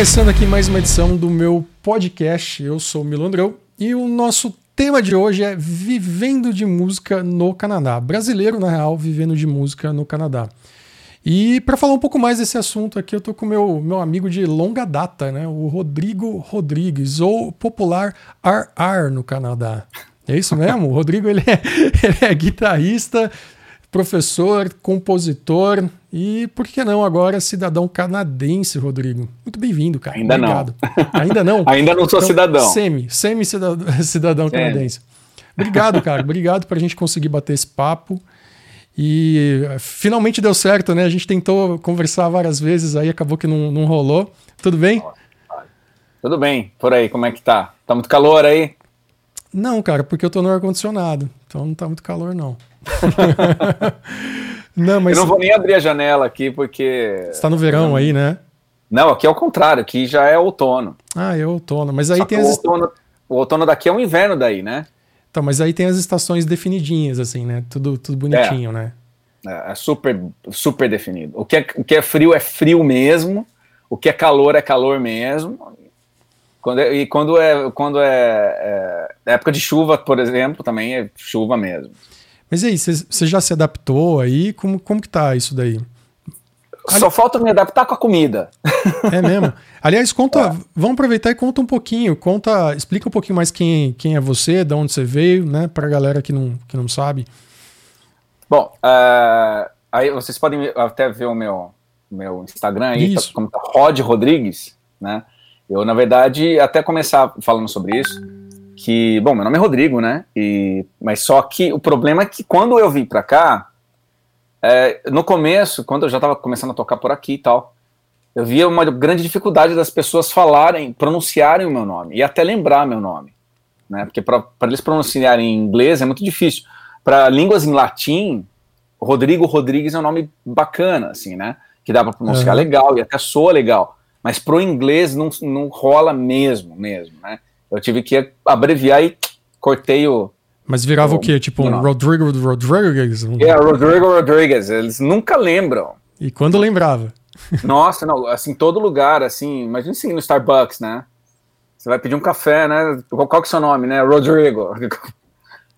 começando aqui mais uma edição do meu podcast. Eu sou o Milandrão e o nosso tema de hoje é Vivendo de Música no Canadá. Brasileiro, na real, vivendo de música no Canadá. E para falar um pouco mais desse assunto aqui, eu tô com meu meu amigo de longa data, né? O Rodrigo Rodrigues, ou popular RR no Canadá. É isso mesmo? O Rodrigo ele é, ele é guitarrista, professor, compositor e, por que não, agora cidadão canadense, Rodrigo. Muito bem-vindo, cara. Ainda Obrigado. não. Ainda não? Ainda não sou Então, cidadão. Semi, semi-cidadão cidadão canadense. Obrigado, cara. Obrigado pra gente conseguir bater esse papo. E eh, finalmente deu certo, né? A gente tentou conversar várias vezes, aí acabou que não, não rolou. Tudo bem? Tudo bem, por aí, como é que tá? Tá muito calor aí? Não, cara, porque eu tô no ar-condicionado. Então não tá muito calor, não. não, mas Eu não vou nem abrir a janela aqui, porque. você tá no verão aí, né? Não, aqui é o contrário, aqui já é outono. Ah, é outono. Mas aí Só tem o, as, outono o outono daqui é um inverno daí, né? então, mas aí tem as estações definidinhas, assim, né? Tudo, tudo bonitinho, né? É, é super, super definido. O que é, o que é frio é frio mesmo, o que é calor é calor mesmo. Quando é- e quando é, quando é, é época de chuva, por exemplo, também é chuva mesmo. Mas e aí, você já se adaptou aí? Como, como que tá isso daí? Só falta me adaptar com a comida. É mesmo? Aliás, conta, vamos aproveitar e conta um pouquinho, conta, explica um pouquinho mais quem, quem é você, de onde você veio, né, pra galera que não, que não sabe. Bom, ah, aí vocês podem até ver o meu, meu Instagram aí, tá, como tá Rod Rodrigues, né? Eu, na verdade, até começar falando sobre isso, que, bom, meu nome é Rodrigo, né? E, mas só que o problema é que quando eu vim pra cá, é, no começo, quando eu já estava começando a tocar por aqui e tal, eu via uma grande dificuldade das pessoas falarem, pronunciarem o meu nome e até lembrar meu nome, né? Porque para eles pronunciarem em inglês é muito difícil. Para línguas em latim, Rodrigo Rodrigues é um nome bacana, assim, né? Que dá para pronunciar Aham. legal e até soa legal. Mas pro inglês não, não rola mesmo, mesmo, né? Eu tive que abreviar e cortei o. Mas virava Oh, o quê? Tipo um. Rodrigo Rodrigues? Um- É, Rodrigo Rodrigues. Eles nunca lembram. E quando lembrava? Nossa, não, assim, todo lugar, assim, imagina assim no Starbucks, né? Você vai pedir um café, né? Qual, qual que é o seu nome, né? Rodrigo.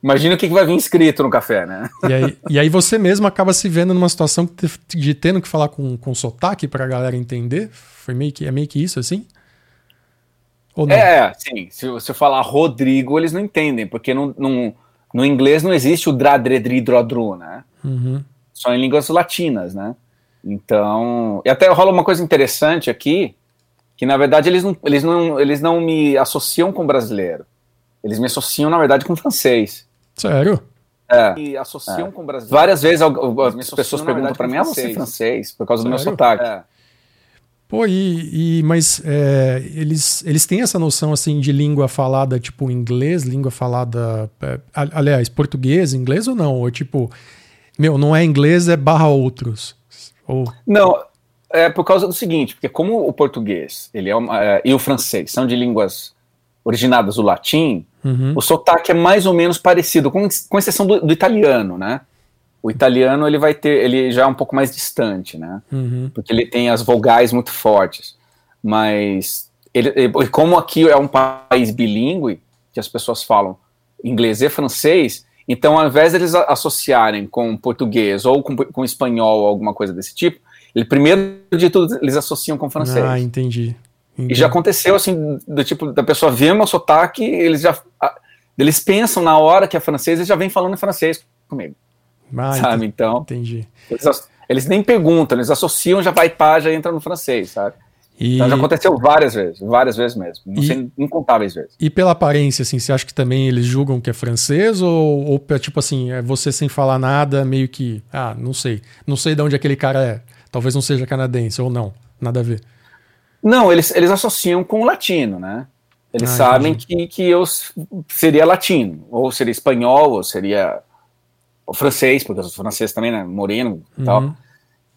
Imagina o que, que vai vir escrito no café, né? E aí, e aí você mesmo acaba se vendo numa situação de tendo que falar com, com sotaque pra galera entender? Foi meio que, é meio que isso, assim? Ou não? É, sim. Se, se eu falar Rodrigo, eles não entendem, porque no, no, no inglês não existe o dradredridrodru, né? Uhum. Só em línguas latinas, né? Então. E até rola uma coisa interessante aqui, que na verdade eles não, eles não, eles não me associam com brasileiro. Eles me associam, na verdade, com francês. Sério? É. E associam com brasileiro. Várias vezes as pessoas perguntam para mim, ah, você é francês? Por causa do meu Sério? sotaque. É. Pô, e, e- mas é, eles, eles têm essa noção assim de língua falada tipo inglês, língua falada, é, aliás, português, inglês ou não? Ou tipo, meu, não é inglês, é barra outros. Ou Não, é por causa do seguinte, porque como o português ele é uma- é, e o francês são de línguas originadas do latim, Uhum. o sotaque é mais ou menos parecido, com, com exceção do, do italiano, né? O italiano ele vai ter, ele já é um pouco mais distante, né? Uhum. porque ele tem as vogais muito fortes. Mas ele, e como aqui é um país bilíngue, que as pessoas falam inglês e francês, então ao invés deles associarem com português ou com, com espanhol ou alguma coisa desse tipo, ele primeiro de tudo eles associam com francês. Ah, entendi. E já aconteceu assim, do tipo, da pessoa ver meu sotaque, eles já. Eles pensam na hora que é francês, eles já vêm falando em francês comigo, Ah, sabe? Então, entendi. eles, eles nem perguntam, eles associam, já vai pá, já entra no francês, sabe? E, Então já aconteceu várias vezes, várias vezes mesmo. Não E- sei, incontáveis vezes. e pela aparência, assim, você acha que também eles julgam que é francês? Ou, ou é tipo assim, é você sem falar nada, meio que, ah, não sei. Não sei de onde aquele cara é. Talvez não seja canadense, ou não. Nada a ver. Não, eles, eles associam com o latino, né? Eles Ah, sabem que, que eu seria latino, ou seria espanhol, ou seria o francês, porque eu sou francês também, né? Moreno e tal. Uhum.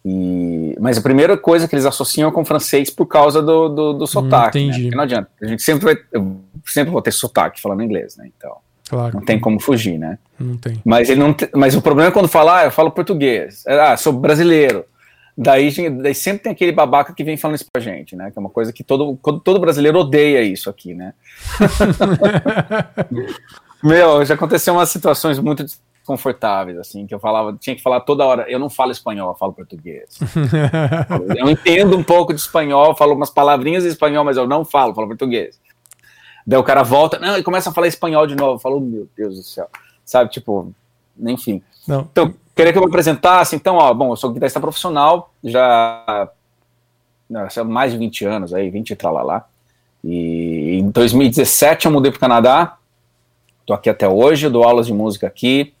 E, mas a primeira coisa que eles associam é com francês por causa do, do, do sotaque. né? entendi. Porque não adianta. A gente sempre vai. Eu sempre vou ter sotaque falando inglês, né? Então, Claro. não tem como fugir, né? Não tem. Mas ele não te- mas o problema é quando fala, ah, eu falo português. Ah, sou brasileiro. Daí, daí, sempre tem aquele babaca que vem falando isso pra gente, né? Que é uma coisa que todo, todo brasileiro odeia isso aqui, né? Meu, já aconteceu umas situações muito desconfortáveis, assim, que eu falava, tinha que falar toda hora, eu não falo espanhol, eu falo português. eu entendo um pouco de espanhol, falo umas palavrinhas em espanhol, mas eu não falo, falo português. Daí o cara volta, não, e começa a falar espanhol de novo. Eu falo, meu Deus do céu. Sabe, tipo, enfim. Não. Então, queria que eu me apresentasse. Então, ó, bom, eu sou guitarrista profissional, já não, mais de 20 anos aí, 20 e lá. E em 2017 eu mudei para o Canadá. Tô aqui até hoje, dou aulas de música aqui.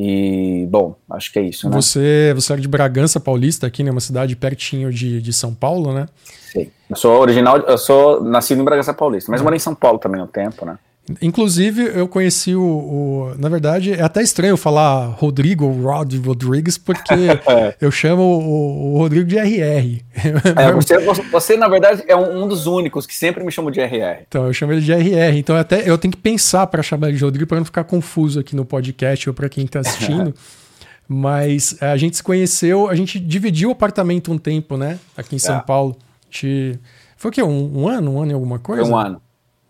E, bom, acho que é isso, né? Você, você é de Bragança Paulista, aqui, né? Uma cidade pertinho de, de São Paulo, né? Sim. Eu sou original, eu sou nascido em Bragança Paulista, mas é. morei em São Paulo também há um tempo, né? Inclusive, eu conheci o, o, Na verdade, é até estranho falar Rodrigo Rod Rodrigues, porque é. eu chamo o, o, Rodrigo de RR. É, você, você, na verdade, é um, um, dos únicos que sempre me chamam de RR. Então, eu chamo ele de RR. Então, até eu tenho que pensar para chamar ele de Rodrigo para não ficar confuso aqui no podcast ou para quem está assistindo. Mas a gente se conheceu, a gente dividiu o apartamento um tempo, né? Aqui em São é. Paulo. A gente, foi o quê? Um, um, ano? Um ano e alguma coisa? Foi um ano.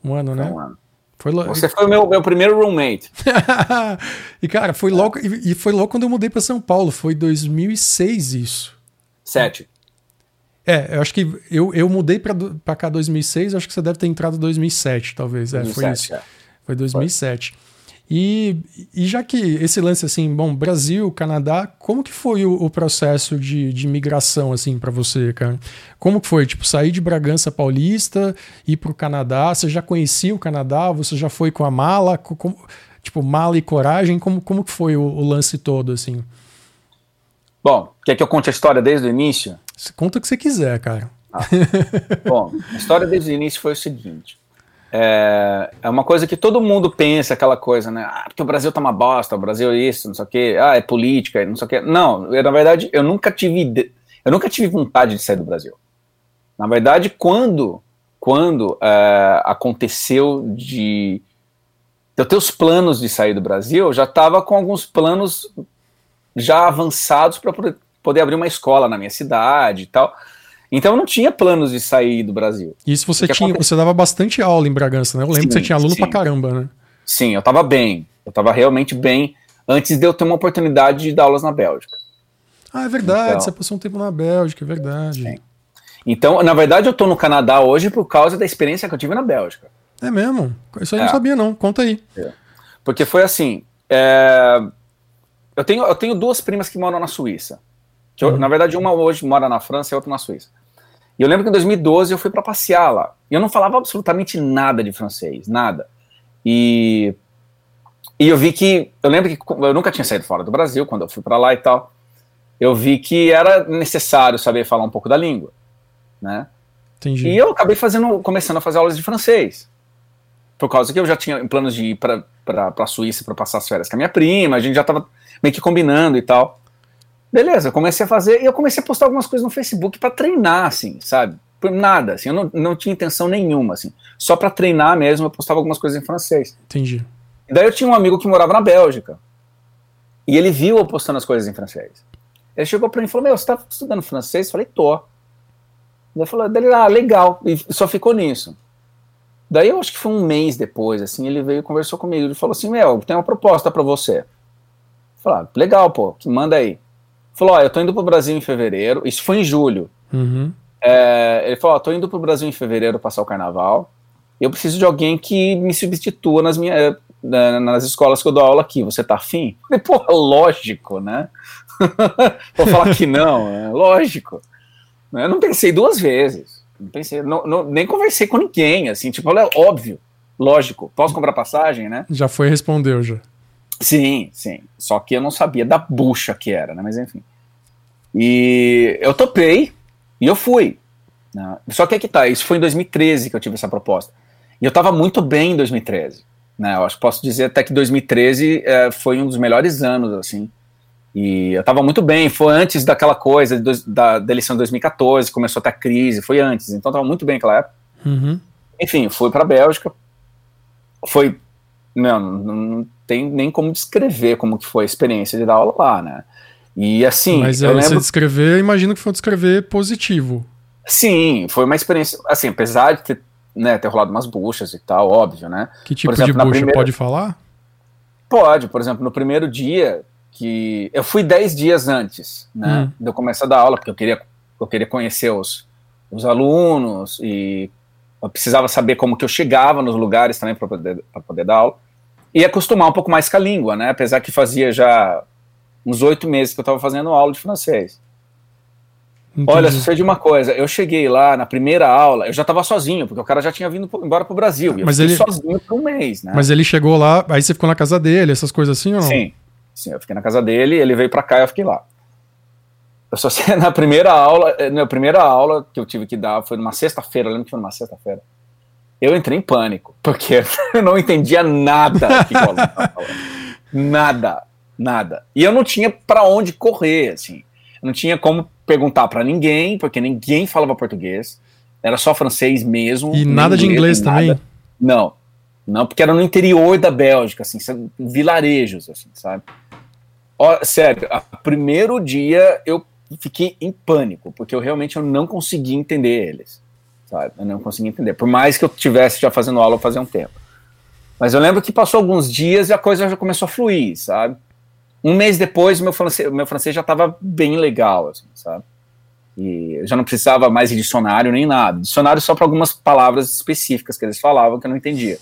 Um ano, né? Foi um ano. Foi lo... Você foi o meu, meu primeiro roommate. e, cara, foi logo, e foi logo quando eu mudei para São Paulo. Foi 2006 isso. Sete. É, eu acho que eu, eu mudei para cá 2006, acho que você deve ter entrado em 2007, talvez. É, 2007, foi isso. É. Foi 2007. Foi. E, e já que esse lance assim, bom, Brasil, Canadá, como que foi o, o processo de, de migração assim para você, cara? Como que foi? Tipo, sair de Bragança Paulista, ir para o Canadá, você já conhecia o Canadá, você já foi com a mala, como, tipo, mala e coragem, como, como que foi o, o lance todo assim? Bom, quer que eu conte a história desde o início? conta o que você quiser, cara. Ah. Bom, a história desde o início foi o seguinte. É, é uma coisa que todo mundo pensa, aquela coisa, né? Ah, porque o Brasil tá uma bosta, o Brasil é isso, não sei o quê, ah, é política, não sei o quê. Não, eu, na verdade, eu nunca tive eu nunca tive vontade de sair do Brasil. Na verdade, quando quando é, aconteceu de eu ter os planos de sair do Brasil, eu já estava com alguns planos já avançados para poder abrir uma escola na minha cidade e tal. Então eu não tinha planos de sair do Brasil. Isso você tinha, você dava bastante aula em Bragança, né? Eu lembro sim, que você tinha aluno sim. pra caramba, né? Sim, eu tava bem. Eu tava realmente bem antes de eu ter uma oportunidade de dar aulas na Bélgica. Ah, é verdade, então, você passou um tempo na Bélgica, é verdade. Sim. Então, na verdade, eu tô no Canadá hoje por causa da experiência que eu tive na Bélgica. É mesmo? Isso aí é. eu não sabia, não. Conta aí. É. Porque foi assim. É... Eu, tenho, eu tenho duas primas que moram na Suíça. Eu, uhum. Na verdade, uma hoje mora na França e outra na Suíça. E eu lembro que em 2012 eu fui para passear lá. E eu não falava absolutamente nada de francês, nada. E, e eu vi que. Eu lembro que eu nunca tinha saído fora do Brasil quando eu fui para lá e tal. Eu vi que era necessário saber falar um pouco da língua, né? Entendi. E eu acabei fazendo, começando a fazer aulas de francês. Por causa que eu já tinha planos de ir para a Suíça para passar as férias com a minha prima, a gente já estava meio que combinando e tal. Beleza, eu comecei a fazer e eu comecei a postar algumas coisas no Facebook para treinar, assim, sabe? Por nada, assim, eu não, não tinha intenção nenhuma, assim. Só para treinar mesmo, eu postava algumas coisas em francês. Entendi. E daí eu tinha um amigo que morava na Bélgica. E ele viu eu postando as coisas em francês. Ele chegou para mim e falou: Meu, você tá estudando francês? Eu falei: Tô. Ele falou: dele, ah, legal. E só ficou nisso. Daí eu acho que foi um mês depois, assim, ele veio e conversou comigo. Ele falou assim: Meu, tem uma proposta para você. Eu falei: ah, Legal, pô, manda aí falou: Ó, eu tô indo pro Brasil em fevereiro. Isso foi em julho. Uhum. É, ele falou: Ó, tô indo pro Brasil em fevereiro passar o carnaval. Eu preciso de alguém que me substitua nas minhas. nas escolas que eu dou aula aqui, você tá afim? Falei, pô, lógico, né? Vou falar que não, é lógico. Eu não pensei duas vezes. Não pensei, não, não, nem conversei com ninguém, assim, tipo, é óbvio, lógico. Posso comprar passagem, né? Já foi respondeu já. Sim, sim. Só que eu não sabia da bucha que era, né? Mas enfim. E eu topei e eu fui. Né? Só que é que tá, isso foi em 2013 que eu tive essa proposta. E eu tava muito bem em 2013. Né? Eu acho que posso dizer até que 2013 é, foi um dos melhores anos, assim. E eu tava muito bem, foi antes daquela coisa de, da, da, eleição de 2014, começou até a crise, foi antes, então tava muito bem naquela época. Uhum. Enfim, fui pra Bélgica. Foi. Não, não tem nem como descrever como que foi a experiência de dar aula lá, né? E assim. Mas eu lembro... você descrever, imagino que foi um descrever positivo. Sim, foi uma experiência. Assim, apesar de ter, né, ter rolado umas buchas e tal, óbvio, né? Que tipo exemplo, de bucha? Primeira... Pode falar? Pode, por exemplo, no primeiro dia, que eu fui 10 dias antes, né, hum. de eu começar a dar aula, porque eu queria, eu queria conhecer os, os alunos e eu precisava saber como que eu chegava nos lugares também para poder, poder dar aula e acostumar um pouco mais com a língua, né, apesar que fazia já uns oito meses que eu estava fazendo aula de francês. Entendi. Olha, de uma coisa, eu cheguei lá na primeira aula, eu já estava sozinho, porque o cara já tinha vindo embora pro Brasil. Mas ele sozinho por um mês, né? Mas ele chegou lá, aí você ficou na casa dele, essas coisas assim ou não? Sim, sim, eu fiquei na casa dele, ele veio para cá e eu fiquei lá. Eu só sei na primeira aula, eh, na primeira aula que eu tive que dar foi numa sexta-feira, lembro que foi numa sexta-feira. Eu entrei em pânico, porque eu não entendia nada que Nada, nada. E eu não tinha para onde correr, assim. Eu não tinha como perguntar para ninguém, porque ninguém falava português. Era só francês mesmo. E nada de inglês nada. também? Não. Não, porque era no interior da Bélgica, assim, vilarejos, assim, sabe? Ó, sério, a primeiro dia eu fiquei em pânico, porque eu realmente eu não conseguia entender eles, sabe? Eu não conseguia entender, por mais que eu tivesse já fazendo aula fazia um tempo. Mas eu lembro que passou alguns dias e a coisa já começou a fluir, sabe? Um mês depois, meu francês, meu francês já estava bem legal, assim, sabe? E eu já não precisava mais de dicionário nem nada. Dicionário só para algumas palavras específicas que eles falavam que eu não entendia.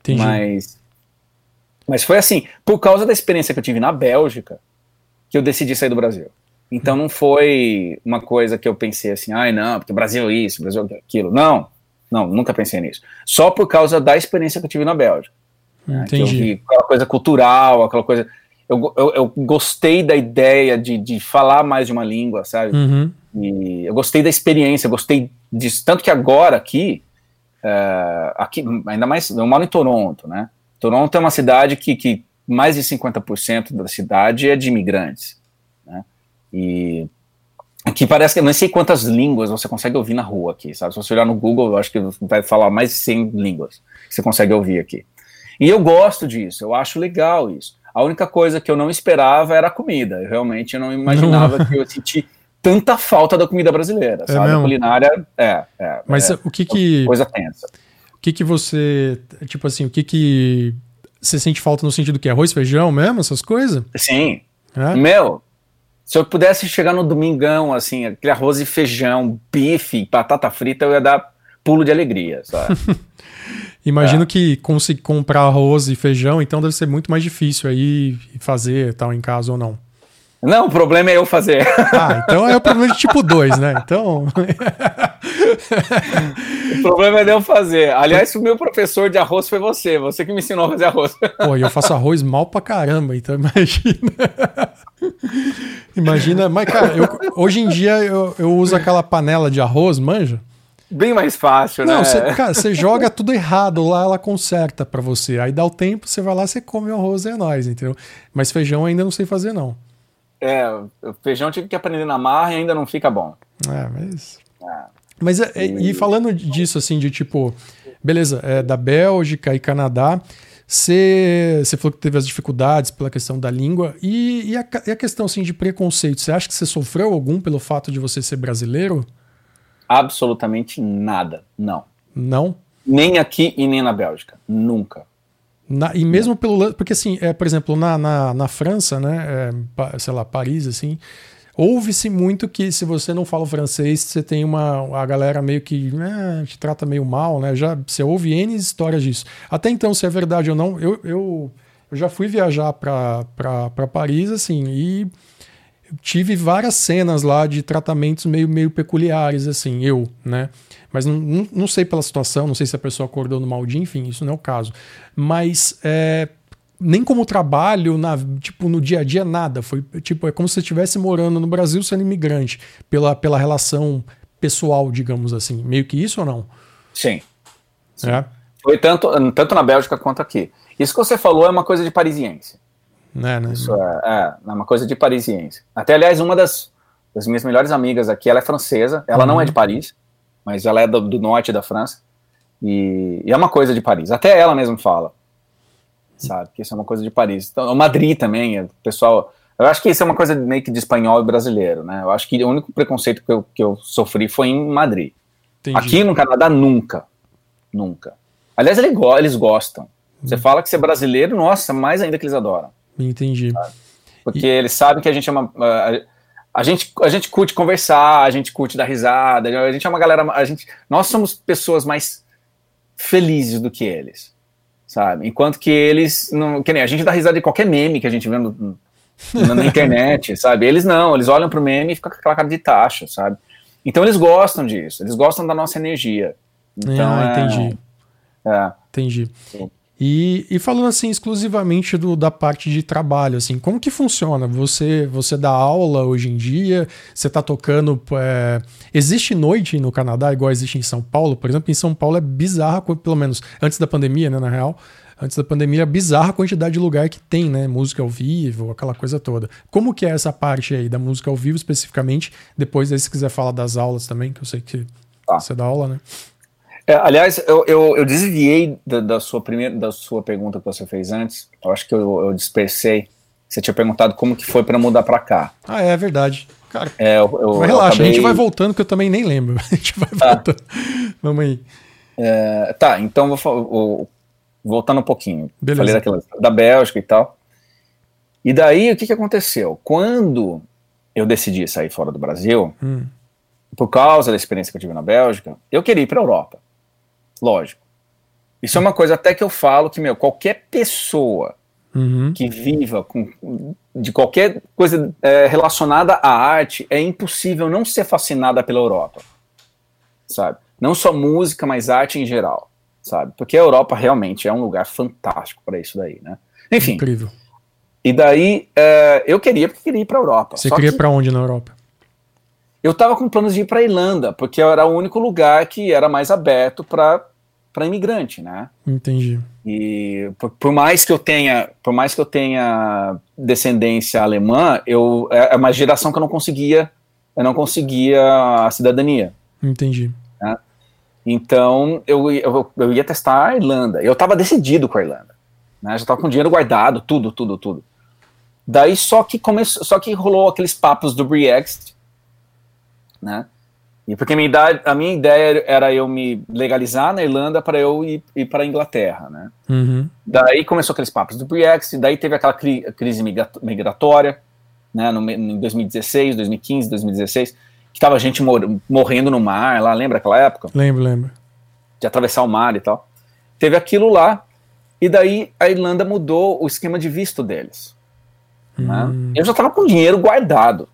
Entendi. Mas, mas foi assim, por causa da experiência que eu tive na Bélgica, que eu decidi sair do Brasil. Então não foi uma coisa que eu pensei assim, ai não, porque Brasil é isso, Brasil é aquilo. Não, não, nunca pensei nisso. Só por causa da experiência que eu tive na Bélgica. Né, Entendi. Né, aquela coisa cultural, aquela coisa eu, eu, eu, gostei da ideia de, de falar mais de uma língua, sabe? Uhum. E eu gostei da experiência, gostei disso. Tanto que agora aqui, uh, aqui ainda mais, eu moro em Toronto, né? Toronto é uma cidade que, que mais de 50% da cidade é de imigrantes? E aqui parece que eu não sei quantas línguas você consegue ouvir na rua aqui, sabe? Se você olhar no Google, eu acho que vai falar mais de 100 línguas que você consegue ouvir aqui. E eu gosto disso, eu acho legal isso. A única coisa que eu não esperava era a comida. Eu realmente não imaginava que eu senti tanta falta da comida brasileira, é sabe? Mesmo? A culinária é, é Mas é, o que que coisa tensa. O que que você, tipo assim, o que que você sente falta no sentido que arroz, feijão mesmo, essas coisas? Sim. É? Meu, se eu pudesse chegar no domingão assim, aquele arroz e feijão, bife, batata frita, eu ia dar pulo de alegria, sabe? Imagino é. que conseguir comprar arroz e feijão, então deve ser muito mais difícil aí fazer tal em casa ou não. Não, o problema é eu fazer. Ah, então é o problema de tipo 2, né? Então. o problema é eu fazer. Aliás, o meu professor de arroz foi você. Você que me ensinou a fazer arroz. Pô, e eu faço arroz mal pra caramba, então imagina. imagina, mas cara, eu, hoje em dia eu, eu uso aquela panela de arroz, manja? bem mais fácil, não, né? Cê, cara, você joga tudo errado lá, ela conserta para você. Aí dá o tempo, você vai lá, você come o arroz e é nóis, entendeu? Mas feijão ainda não sei fazer, não. É, feijão tive que aprender na marra e ainda não fica bom. É, mas. É. Mas é, e... e falando disso, assim, de tipo, beleza, é, da Bélgica e Canadá, você, falou que teve as dificuldades pela questão da língua e, e, a, e a questão assim, de preconceito. Você acha que você sofreu algum pelo fato de você ser brasileiro? Absolutamente nada. Não. Não? Nem aqui e nem na Bélgica. Nunca. Na, e mesmo pelo. Porque, assim, é, por exemplo, na, na, na França, né? É, sei lá, Paris, assim. Ouve-se muito que se você não fala francês, você tem uma. A galera meio que é, te trata meio mal, né? Já, você ouve N histórias disso. Até então, se é verdade ou não, eu, eu, eu já fui viajar para Paris, assim, e tive várias cenas lá de tratamentos meio, meio peculiares, assim, eu, né? Mas não, não, não, sei pela situação, não sei se a pessoa acordou no mal dia, enfim, isso não é o caso. Mas é, nem como trabalho, na, tipo, no dia a dia, nada. Foi tipo, é como se você estivesse morando no Brasil sendo imigrante, pela, pela relação pessoal, digamos assim. Meio que isso ou não? Sim. Sim. É? Foi tanto, tanto na Bélgica quanto aqui. Isso que você falou é uma coisa de parisiense. Né, né? Isso é, é, é uma coisa de parisiense. Até, aliás, uma das, das minhas melhores amigas aqui, ela é francesa, ela uhum. não é de Paris, mas ela é do, do norte da França, e, e, é uma coisa de Paris. Até ela mesma fala, sabe, que isso é uma coisa de Paris. Então, Madrid também, o pessoal, Eu acho que isso é uma coisa meio que de espanhol e brasileiro, né? Eu acho que o único preconceito que eu, que eu sofri foi em Madrid. Entendi. Aqui no Canadá, nunca. Nunca. Aliás, eles, gostam. Você hum. fala que você é brasileiro, nossa, mais ainda que eles adoram. Entendi. Porque e... eles sabem que a gente é uma. A, a, gente, a gente curte conversar, a gente curte dar risada, a gente é uma galera. A gente, nós somos pessoas mais felizes do que eles. Sabe? Enquanto que eles. Não, que nem a gente dá risada de qualquer meme que a gente vê no, na internet, sabe? Eles não, eles olham pro meme e ficam com aquela cara de taxa, sabe? Então eles gostam disso, eles gostam da nossa energia. Então, ah, entendi. É, é. Entendi. E, e, falando assim exclusivamente do, da parte de trabalho, assim, como que funciona? Você você dá aula hoje em dia? Você está tocando? É... Existe noite no Canadá igual existe em São Paulo? Por exemplo, em São Paulo é bizarra, pelo menos antes da pandemia, né, na real antes da pandemia, bizarra a quantidade de lugar que tem, né? Música ao vivo, aquela coisa toda. Como que é essa parte aí da música ao vivo especificamente? Depois aí, se quiser falar das aulas também, que eu sei que tá. você dá aula, né? É, aliás, eu, eu, eu desviei da, da, sua primeira, da sua pergunta que você fez antes. Eu acho que eu, eu dispersei. Você tinha perguntado como que foi para mudar para cá. Ah, é, verdade. Cara, é, eu, eu, relaxa, acabei... a gente vai voltando que eu também nem lembro. A gente vai tá. voltando. Vamos aí. É, tá, então vou, voltando um pouquinho. Beleza. Falei daquela, da Bélgica e tal. E daí, o que, que aconteceu? Quando eu decidi sair fora do Brasil, hum. por causa da experiência que eu tive na Bélgica, eu queria ir para a Europa. Lógico. Isso é uma coisa até que eu falo que, meu, qualquer pessoa uhum. que viva com, de qualquer coisa é, relacionada à arte, é impossível não ser fascinada pela Europa. Sabe? Não só música, mas arte em geral sabe? Porque a Europa realmente é um lugar fantástico para isso daí, né? Enfim. Incrível. E daí uh, eu queria porque queria ir para a Europa. Você queria para onde na Europa? Eu estava com planos de ir para Irlanda, porque era o único lugar que era mais aberto para para imigrante, né? Entendi. E por, por, mais que eu tenha, por mais que eu tenha descendência alemã, eu é, é uma geração que eu não conseguia, eu não conseguia a cidadania. Entendi. Né? Então eu, eu, eu ia testar a Irlanda. Eu estava decidido com a Irlanda. Né? Já estava com dinheiro guardado, tudo, tudo, tudo. Daí só que começou, só que rolou aqueles papos do Brexit, né? E porque a minha, idade, a minha ideia era eu me legalizar na Irlanda para eu ir, ir para a Inglaterra, né? Uhum. Daí começou aqueles papos do Brexit, daí teve aquela cri, crise migratória, né? No, em 2016, 2015, 2016 que tava gente mor morrendo no mar lá, lembra aquela época? Lembro, lembro. De atravessar o mar e tal. Teve aquilo lá, e daí a Irlanda mudou o esquema de visto deles. Né? Hum. Né? Eu já tava com dinheiro guardado.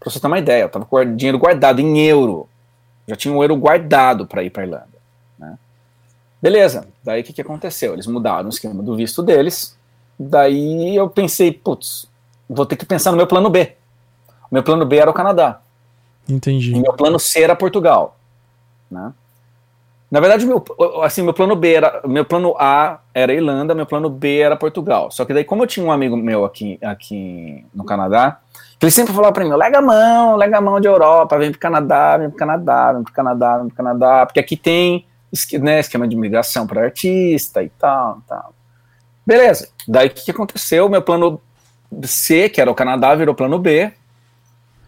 Pra você ter uma ideia, eu tava com dinheiro guardado em euro. Já tinha um euro guardado para ir pra Irlanda. Né? Beleza, daí o que, que aconteceu? Eles mudaram o esquema do visto deles. Daí eu pensei, putz, vou ter que pensar no meu plano B. O meu plano B era o Canadá. Entendi. E meu plano C era Portugal. Né? Na verdade, meu, assim, meu plano B era. Meu plano A era Irlanda, meu plano B era Portugal. Só que daí, como eu tinha um amigo meu aqui, aqui no Canadá, ele sempre falava pra mim: lega a mão, lega a mão de Europa, vem pro Canadá, vem pro Canadá, vem pro Canadá, vem pro Canadá, porque aqui tem né, esquema de migração para artista e tal, tal. Beleza. Daí o que, que aconteceu? Meu plano C, que era o Canadá, virou plano B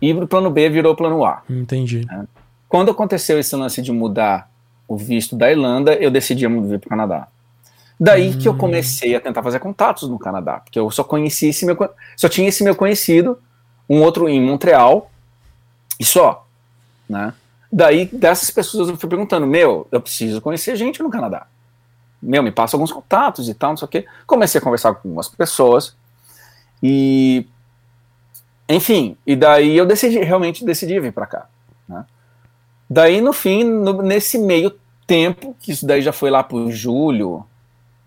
e o plano B virou plano A. Entendi. Né? Quando aconteceu esse lance de mudar o visto da Irlanda, eu decidi vir para o Canadá. Daí hum. que eu comecei a tentar fazer contatos no Canadá, porque eu só conheci esse meu, só tinha esse meu conhecido, um outro em Montreal e só, né? Daí dessas pessoas eu fui perguntando, meu, eu preciso conhecer gente no Canadá. Meu, me passa alguns contatos e tal, não sei o quê. Comecei a conversar com algumas pessoas e enfim, e daí eu decidi, realmente decidi vir para cá. Né? Daí, no fim, no, nesse meio tempo, que isso daí já foi lá por julho,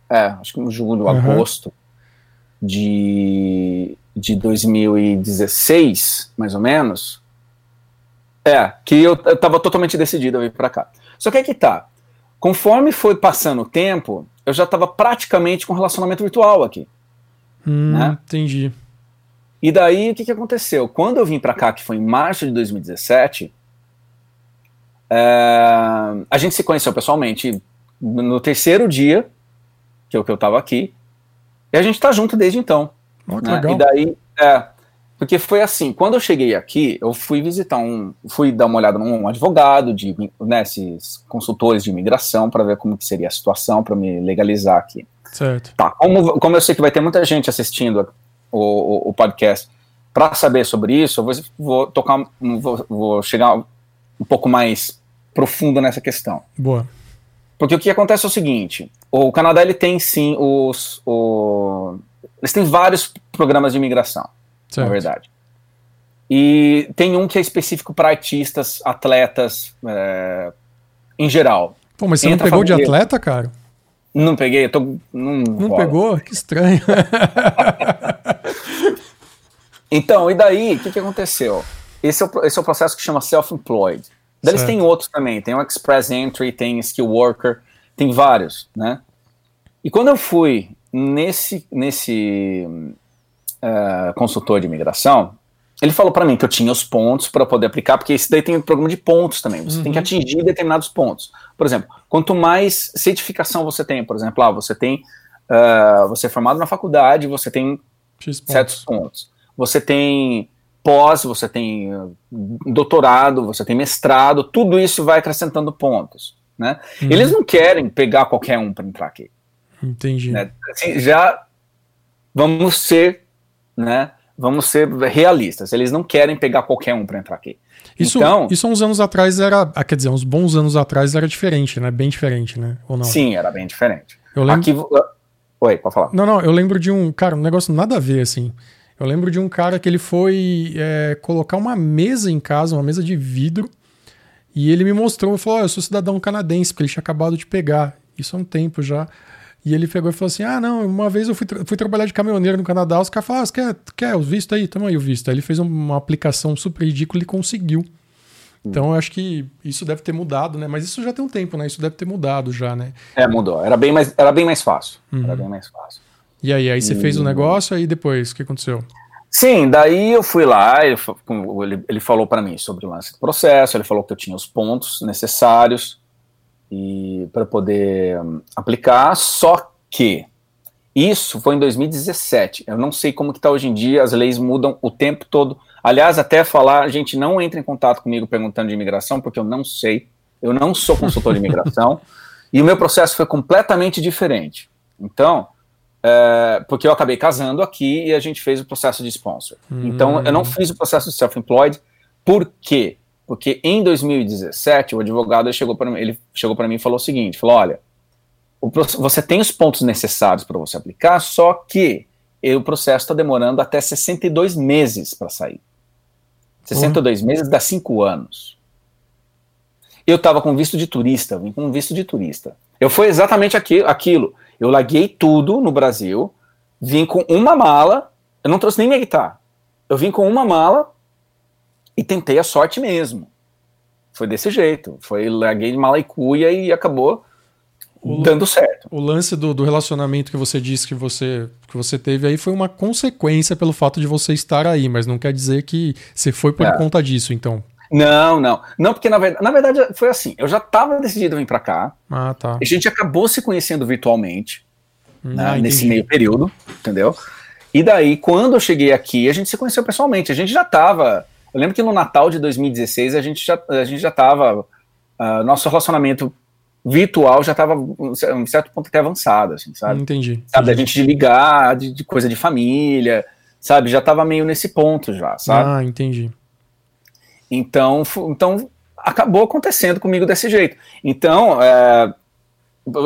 é, acho que no julho, uhum. agosto de, de 2016, mais ou menos, é, que eu, eu tava totalmente decidido a vir para cá. Só que aí que tá, conforme foi passando o tempo, eu já estava praticamente com relacionamento virtual aqui. Hum, né? Entendi. E daí, o que, que aconteceu? Quando eu vim para cá, que foi em março de 2017, é, a gente se conheceu pessoalmente no terceiro dia que eu, que eu tava aqui, e a gente tá junto desde então. Oh, né? E daí, é, Porque foi assim, quando eu cheguei aqui, eu fui visitar um, fui dar uma olhada num advogado, de, né, esses consultores de imigração, para ver como que seria a situação, para me legalizar aqui. Certo. Tá, como, como eu sei que vai ter muita gente assistindo o, o, o podcast, para saber sobre isso, eu vou, vou tocar, vou, vou chegar um pouco mais profundo nessa questão. Boa. Porque o que acontece é o seguinte: o Canadá ele tem sim os, o, eles têm vários programas de imigração certo. na verdade. E tem um que é específico para artistas, atletas, é, em geral. Pô, mas você Entra não pegou de atleta, cara? Não peguei, eu tô. Não, não pegou? Que estranho. então, e daí, o que, que aconteceu? Esse é, o, esse é o processo que chama self-employed. Eles têm outros também, tem o Express Entry, tem Skill Worker, tem vários, né? E quando eu fui nesse, nesse uh, consultor de imigração, ele falou para mim que eu tinha os pontos para poder aplicar, porque esse daí tem um programa de pontos também. Você uhum. tem que uhum. atingir determinados pontos. Por exemplo, quanto mais certificação você tem, por exemplo, ah, você tem uh, você é formado na faculdade, você tem pontos. certos pontos. Você tem pós, você tem doutorado, você tem mestrado, tudo isso vai acrescentando pontos. Né? Uhum. Eles não querem pegar qualquer um para entrar aqui. Entendi. Né? Assim, já vamos ser né? Vamos ser realistas. Eles não querem pegar qualquer um para entrar aqui. Isso, então, isso uns anos atrás era, ah, quer dizer, uns bons anos atrás era diferente, né? Bem diferente, né? Ou não? Sim, era bem diferente. Eu lembro... Aqui, Oi, pode falar. Não, não, eu lembro de um, cara, um negócio nada a ver, assim. Eu lembro de um cara que ele foi é, colocar uma mesa em casa, uma mesa de vidro, e ele me mostrou, falou, oh, eu sou cidadão canadense, porque ele tinha acabado de pegar. Isso há um tempo já. E ele pegou e falou assim: Ah, não, uma vez eu fui, tra fui trabalhar de caminhoneiro no Canadá, os caras falaram: ah, quer, quer o visto aí? Toma aí o visto. Aí ele fez uma aplicação super ridícula e conseguiu. Então eu acho que isso deve ter mudado, né? Mas isso já tem um tempo, né? Isso deve ter mudado já, né? É, mudou. Era bem mais, era bem mais fácil. Uhum. Era bem mais fácil. E aí, aí você e... fez o negócio, aí depois, o que aconteceu? Sim, daí eu fui lá, ele, ele, ele falou para mim sobre o lance do processo, ele falou que eu tinha os pontos necessários e para poder aplicar, só que isso foi em 2017. Eu não sei como que está hoje em dia, as leis mudam o tempo todo. Aliás, até falar, gente, não entre em contato comigo perguntando de imigração, porque eu não sei. Eu não sou consultor de imigração. e o meu processo foi completamente diferente. Então, é, porque eu acabei casando aqui e a gente fez o processo de sponsor. Hum. Então, eu não fiz o processo de self-employed. Por quê? Porque em 2017, o advogado chegou para mim, ele chegou para mim e falou o seguinte: falou, olha, você tem os pontos necessários para você aplicar, só que o processo está demorando até 62 meses para sair. 62 uhum. meses dá 5 anos. Eu estava com visto de turista, vim com visto de turista. Eu fui exatamente aquilo. Eu larguei tudo no Brasil, vim com uma mala, eu não trouxe nem minha guitarra. Eu vim com uma mala e tentei a sorte mesmo. Foi desse jeito. Foi larguei de mala e cuia e acabou o, dando certo. O lance do, do, relacionamento que você disse que você, que você teve aí foi uma consequência pelo fato de você estar aí, mas não quer dizer que você foi por é. conta disso, então. Não, não. Não, porque na verdade, na verdade foi assim, eu já estava decidido a vir para cá. Ah, tá. A gente acabou se conhecendo virtualmente hum, né, ah, nesse meio período, entendeu? E daí, quando eu cheguei aqui, a gente se conheceu pessoalmente. A gente já estava. Eu lembro que no Natal de 2016 a gente já, a gente já tava. Uh, nosso relacionamento virtual já estava um certo ponto até avançado, assim, sabe? Entendi. Sabe, a gente de ligar, de, de, coisa de família, sabe? Já estava meio nesse ponto já, sabe? Ah, entendi. Então, então acabou acontecendo comigo desse jeito. Então, é,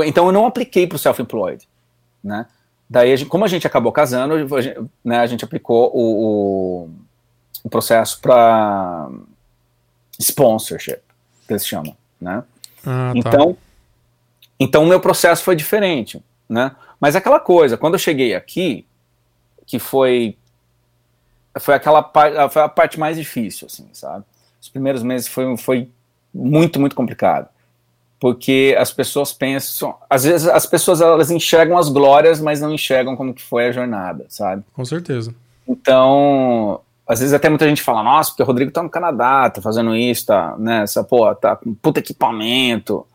então eu não apliquei para o self-employed, né? Daí, como a gente acabou casando, a gente, né, a gente aplicou o, o, o processo para sponsorship, que eles chamam, né? Ah, tá. então, então o meu processo foi diferente, né? Mas é aquela coisa, quando eu cheguei aqui, que foi foi aquela parte, foi a parte mais difícil, assim, sabe? Os primeiros meses foi, foi muito, muito complicado. Porque as pessoas pensam, às vezes as pessoas elas enxergam as glórias, mas não enxergam como que foi a jornada, sabe? Com certeza. Então, às vezes até muita gente fala, nossa, porque o Rodrigo tá no Canadá, tá fazendo isso, tá, né, essa, pô, tá com puta equipamento,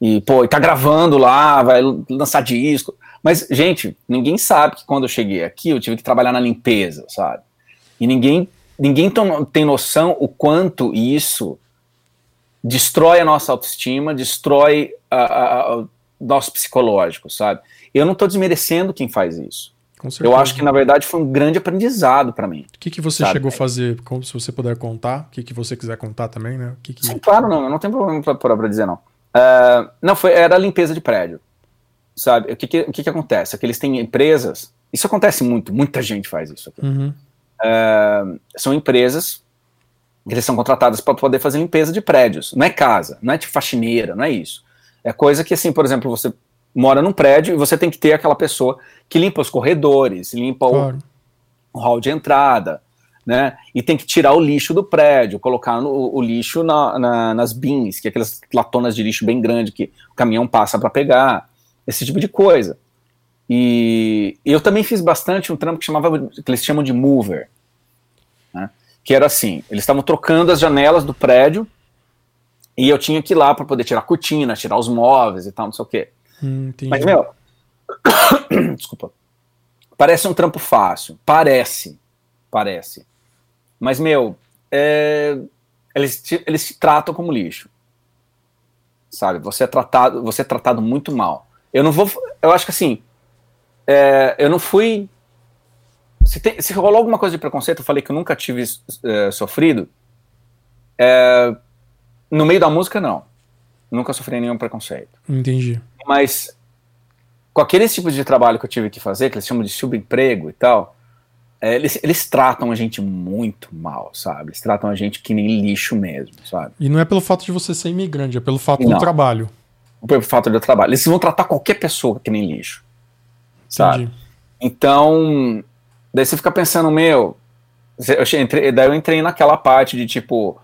e, pô, e tá gravando lá, vai lançar disco. Mas, gente, ninguém sabe que quando eu cheguei aqui, eu tive que trabalhar na limpeza, sabe? E ninguém, ninguém tem noção o quanto isso destrói a nossa autoestima, destrói o nosso psicológico, sabe? Eu não estou desmerecendo quem faz isso. Eu acho que, na verdade, foi um grande aprendizado para mim. O que, que você sabe? chegou a fazer? Se você puder contar, o que, que você quiser contar também, né? Que que... Sim, claro, não, não tenho problema para dizer, não. Uh, não, foi, era limpeza de prédio. Sabe? O que, que, o que, que acontece? É que eles têm empresas. Isso acontece muito, muita gente faz isso aqui. Uhum. Uh, são empresas que eles são contratadas para poder fazer limpeza de prédios. Não é casa, não é de faxineira, não é isso. É coisa que, assim, por exemplo, você mora num prédio e você tem que ter aquela pessoa que limpa os corredores, limpa claro. o, o hall de entrada, né? E tem que tirar o lixo do prédio, colocar no, o lixo na, na, nas bins, que é aquelas latonas de lixo bem grande que o caminhão passa para pegar, esse tipo de coisa. E eu também fiz bastante um trampo que, chamava, que eles chamam de mover, né? que era assim, eles estavam trocando as janelas do prédio e eu tinha que ir lá para poder tirar a cortina, tirar os móveis e tal, não sei o quê. Hum, Mas, meu, desculpa, parece um trampo fácil, parece, parece. Mas, meu, é, eles, te, eles te tratam como lixo, sabe? Você é tratado, você é tratado muito mal. Eu não vou, eu acho que assim, é, eu não fui se, tem, se rolou alguma coisa de preconceito, eu falei que eu nunca tive é, sofrido. É, no meio da música, não. Nunca sofri nenhum preconceito. Entendi. Mas com aquele tipo de trabalho que eu tive que fazer, que eles chamam de subemprego e tal, é, eles, eles tratam a gente muito mal, sabe? Eles tratam a gente que nem lixo mesmo, sabe? E não é pelo fato de você ser imigrante, é pelo fato não. do trabalho. Pelo fato do trabalho. Eles vão tratar qualquer pessoa que nem lixo, sabe? Entendi. Então, daí você fica pensando, meu, eu entrei, daí eu entrei naquela parte de tipo,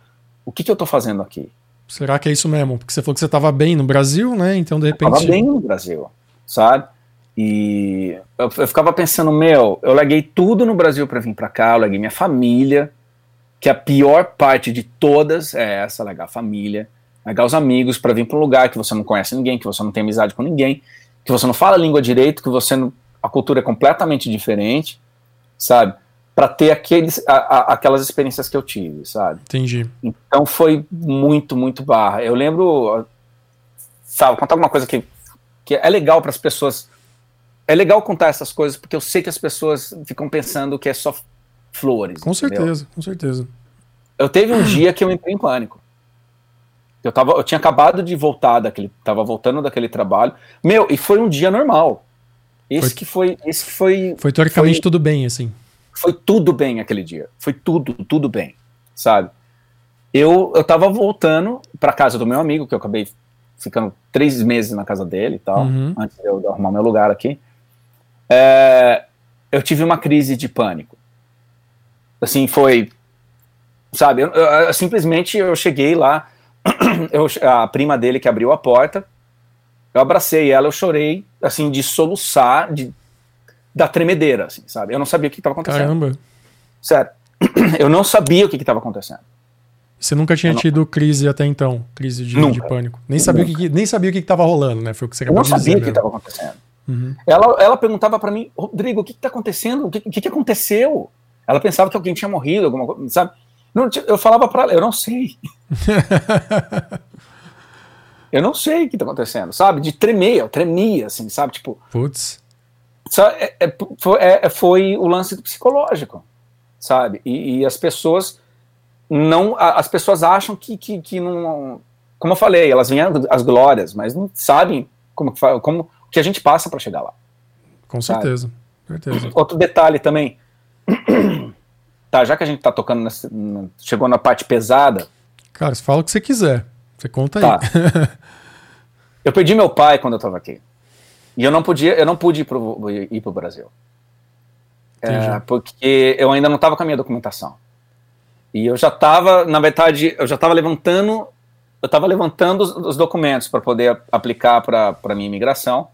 o que, que eu tô fazendo aqui? Será que é isso mesmo? Porque você falou que você estava bem no Brasil, né? Então, de repente. Eu tava bem no Brasil, sabe? E eu, eu ficava pensando, meu, eu larguei tudo no Brasil para vir para cá, eu larguei minha família, que a pior parte de todas é essa, largar a família, largar os amigos para vir para um lugar que você não conhece ninguém, que você não tem amizade com ninguém, que você não fala a língua direito, que você não, a cultura é completamente diferente, sabe? Para ter aqueles, a, a, aquelas experiências que eu tive, sabe? Entendi. Então foi muito, muito barra. Eu lembro, sabe, contar alguma coisa que, que é legal para as pessoas. É legal contar essas coisas porque eu sei que as pessoas ficam pensando que é só flores. Com entendeu? certeza, com certeza. Eu teve um dia que eu entrei em pânico. Eu, tava, eu tinha acabado de voltar daquele, tava voltando daquele trabalho. Meu, e foi um dia normal. Esse foi, que foi, esse que foi. Foi teoricamente foi, tudo bem, assim. Foi tudo bem aquele dia. Foi tudo, tudo bem, sabe? Eu, eu tava voltando para casa do meu amigo, que eu acabei ficando três meses na casa dele e tal, uhum. antes de eu arrumar meu lugar aqui. É, eu tive uma crise de pânico. Assim, foi. Sabe, eu, eu, simplesmente eu cheguei lá, eu, a prima dele que abriu a porta, eu abracei ela, eu chorei, assim, de soluçar, de da tremedeira, assim, sabe? Eu não sabia o que estava acontecendo. Caramba. Sério. Eu não sabia o que estava acontecendo. Você nunca tinha tido crise até então, crise de, de pânico. Nem sabia, o que, nem sabia o que estava rolando, né? Foi o que você acabou de dizer. Eu não sabia o que estava acontecendo. Uhum. Ela, ela perguntava para mim, Rodrigo, o que está acontecendo? O que, que, que, aconteceu? Ela pensava que alguém tinha morrido, alguma coisa, sabe? Não, eu falava para ela, eu não sei. eu não sei o que está acontecendo, sabe? De tremer, eu tremia, assim, sabe? Tipo. Putz. É, é, foi, é, foi, o lance psicológico, sabe? E, e, as pessoas não, as pessoas acham que, que, que não, como eu falei, elas vêm as glórias, mas não sabem como como que a gente passa para chegar lá. Com certeza, certeza. Outro detalhe também, tá? Já que a gente tá tocando, nessa, chegou na parte pesada. Cara, você fala o que você quiser, você conta tá. aí. eu perdi meu pai quando eu tava aqui. E eu não podia, eu não pude ir pro, ir pro Brasil. É, porque eu ainda não estava com a minha documentação. E eu já estava, na verdade, eu já estava levantando, eu estava levantando os, os documentos para poder aplicar para minha imigração.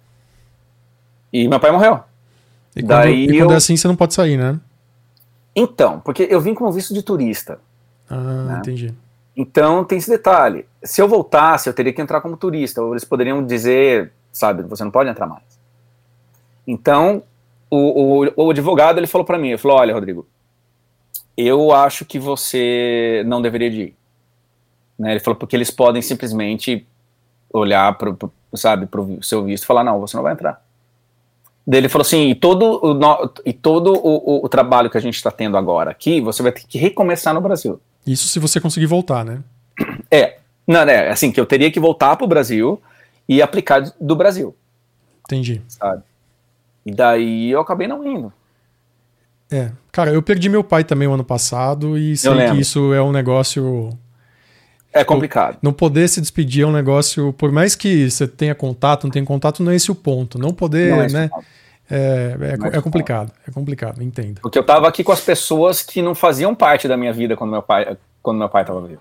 E meu pai morreu. E quando, Daí e quando eu... é assim, você não pode sair, né? Então, porque eu vim com visto de turista. Ah, né? entendi. Então tem esse detalhe. Se eu voltasse, eu teria que entrar como turista. Ou eles poderiam dizer sabe? Você não pode entrar mais. Então, o, o, o advogado ele falou para mim, ele falou, olha, Rodrigo, eu acho que você não deveria de ir. Né? Ele falou porque eles podem simplesmente olhar para sabe, pro seu visto e falar, não, você não vai entrar. Daí ele falou assim, e todo o, no, e todo o, o, o trabalho que a gente está tendo agora aqui, você vai ter que recomeçar no Brasil. Isso se você conseguir voltar, né? É, não, né, assim, que eu teria que voltar para o Brasil e aplicar do Brasil. Entendi. Sabe? E daí eu acabei não indo. É, cara, eu perdi meu pai também o ano passado e sei que isso é um negócio é complicado. Não poder se despedir é um negócio, por mais que você tenha contato, não tenha contato, não é esse o ponto. Não poder, não é né? É, é, é, complicado, é complicado, entendo. Porque eu tava aqui com as pessoas que não faziam parte da minha vida quando meu pai, quando meu pai tava vivo.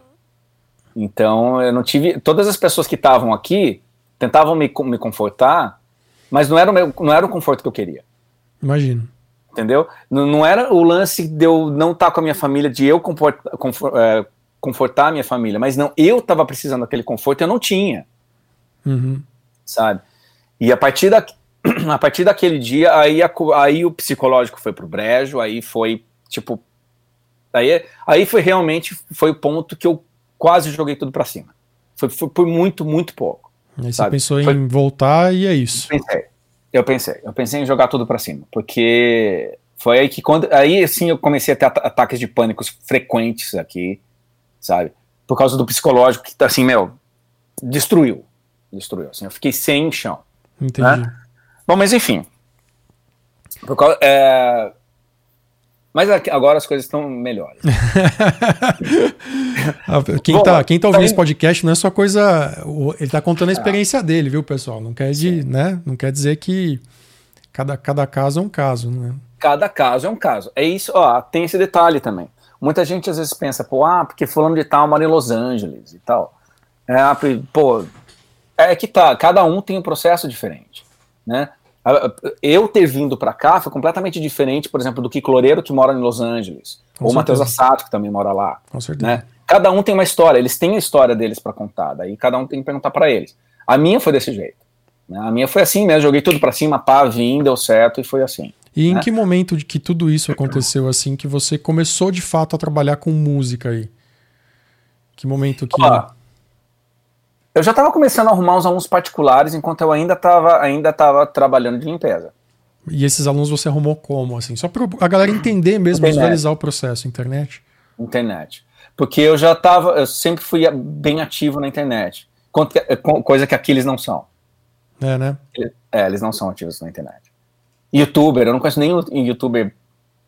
Então eu não tive. Todas as pessoas que estavam aqui tentavam me, me confortar, mas não era, o meu, não era o conforto que eu queria. Imagino. Entendeu? Não, não era o lance de eu não estar tá com a minha família, de eu confort, é, confortar a minha família, mas não, eu estava precisando daquele conforto, eu não tinha. Uhum. Sabe? E a partir, da, a partir daquele dia, aí, a, aí o psicológico foi pro brejo, aí foi, tipo, aí, aí foi realmente, foi o ponto que eu quase joguei tudo para cima. Foi, foi por muito, muito pouco. Aí sabe? você pensou foi, em voltar e é isso. Eu pensei, eu pensei, eu pensei em jogar tudo para cima, porque foi aí que quando, aí sim eu comecei a ter ataques de pânicos frequentes aqui, sabe? Por causa do psicológico que, assim, meu, destruiu. Destruiu, assim, eu fiquei sem chão. Entendi. Né? Bom, mas enfim. Por causa, é... Mas agora as coisas estão melhores. Ah, quem, Bom, tá, quem tá ouvindo esse podcast não é só coisa. Ele tá contando a experiência é. dele, viu, pessoal? Não quer, de, né? não quer dizer que cada, cada caso é um caso, né? Cada caso é um caso. É isso, ó, tem esse detalhe também. Muita gente às vezes pensa, pô, ah, porque fulano de tal mora em Los Angeles e tal. É, ah, pô, é que tá, cada um tem um processo diferente, né? Eu ter vindo para cá foi completamente diferente, por exemplo, do que Cloreiro que mora em Los Angeles, Com ou Matheus Assato que também mora lá. Com certeza. Né? Cada um tem uma história, eles têm a história deles para contar, daí cada um tem que perguntar para eles. A minha foi desse jeito. Né? A minha foi assim mesmo, joguei tudo para cima, pá, vim, deu certo e foi assim. E né? em que momento de que tudo isso aconteceu assim, que você começou de fato a trabalhar com música aí? Que momento que. Eu já estava começando a arrumar uns alunos particulares enquanto eu ainda estava ainda tava trabalhando de limpeza. E esses alunos você arrumou como, assim? Só para a galera entender mesmo, internet. visualizar o processo, internet? Internet. Porque eu já estava, eu sempre fui bem ativo na internet. Coisa que aqui eles não são. É, né? É, eles não são ativos na internet youtuber, eu não conheço nenhum youtuber,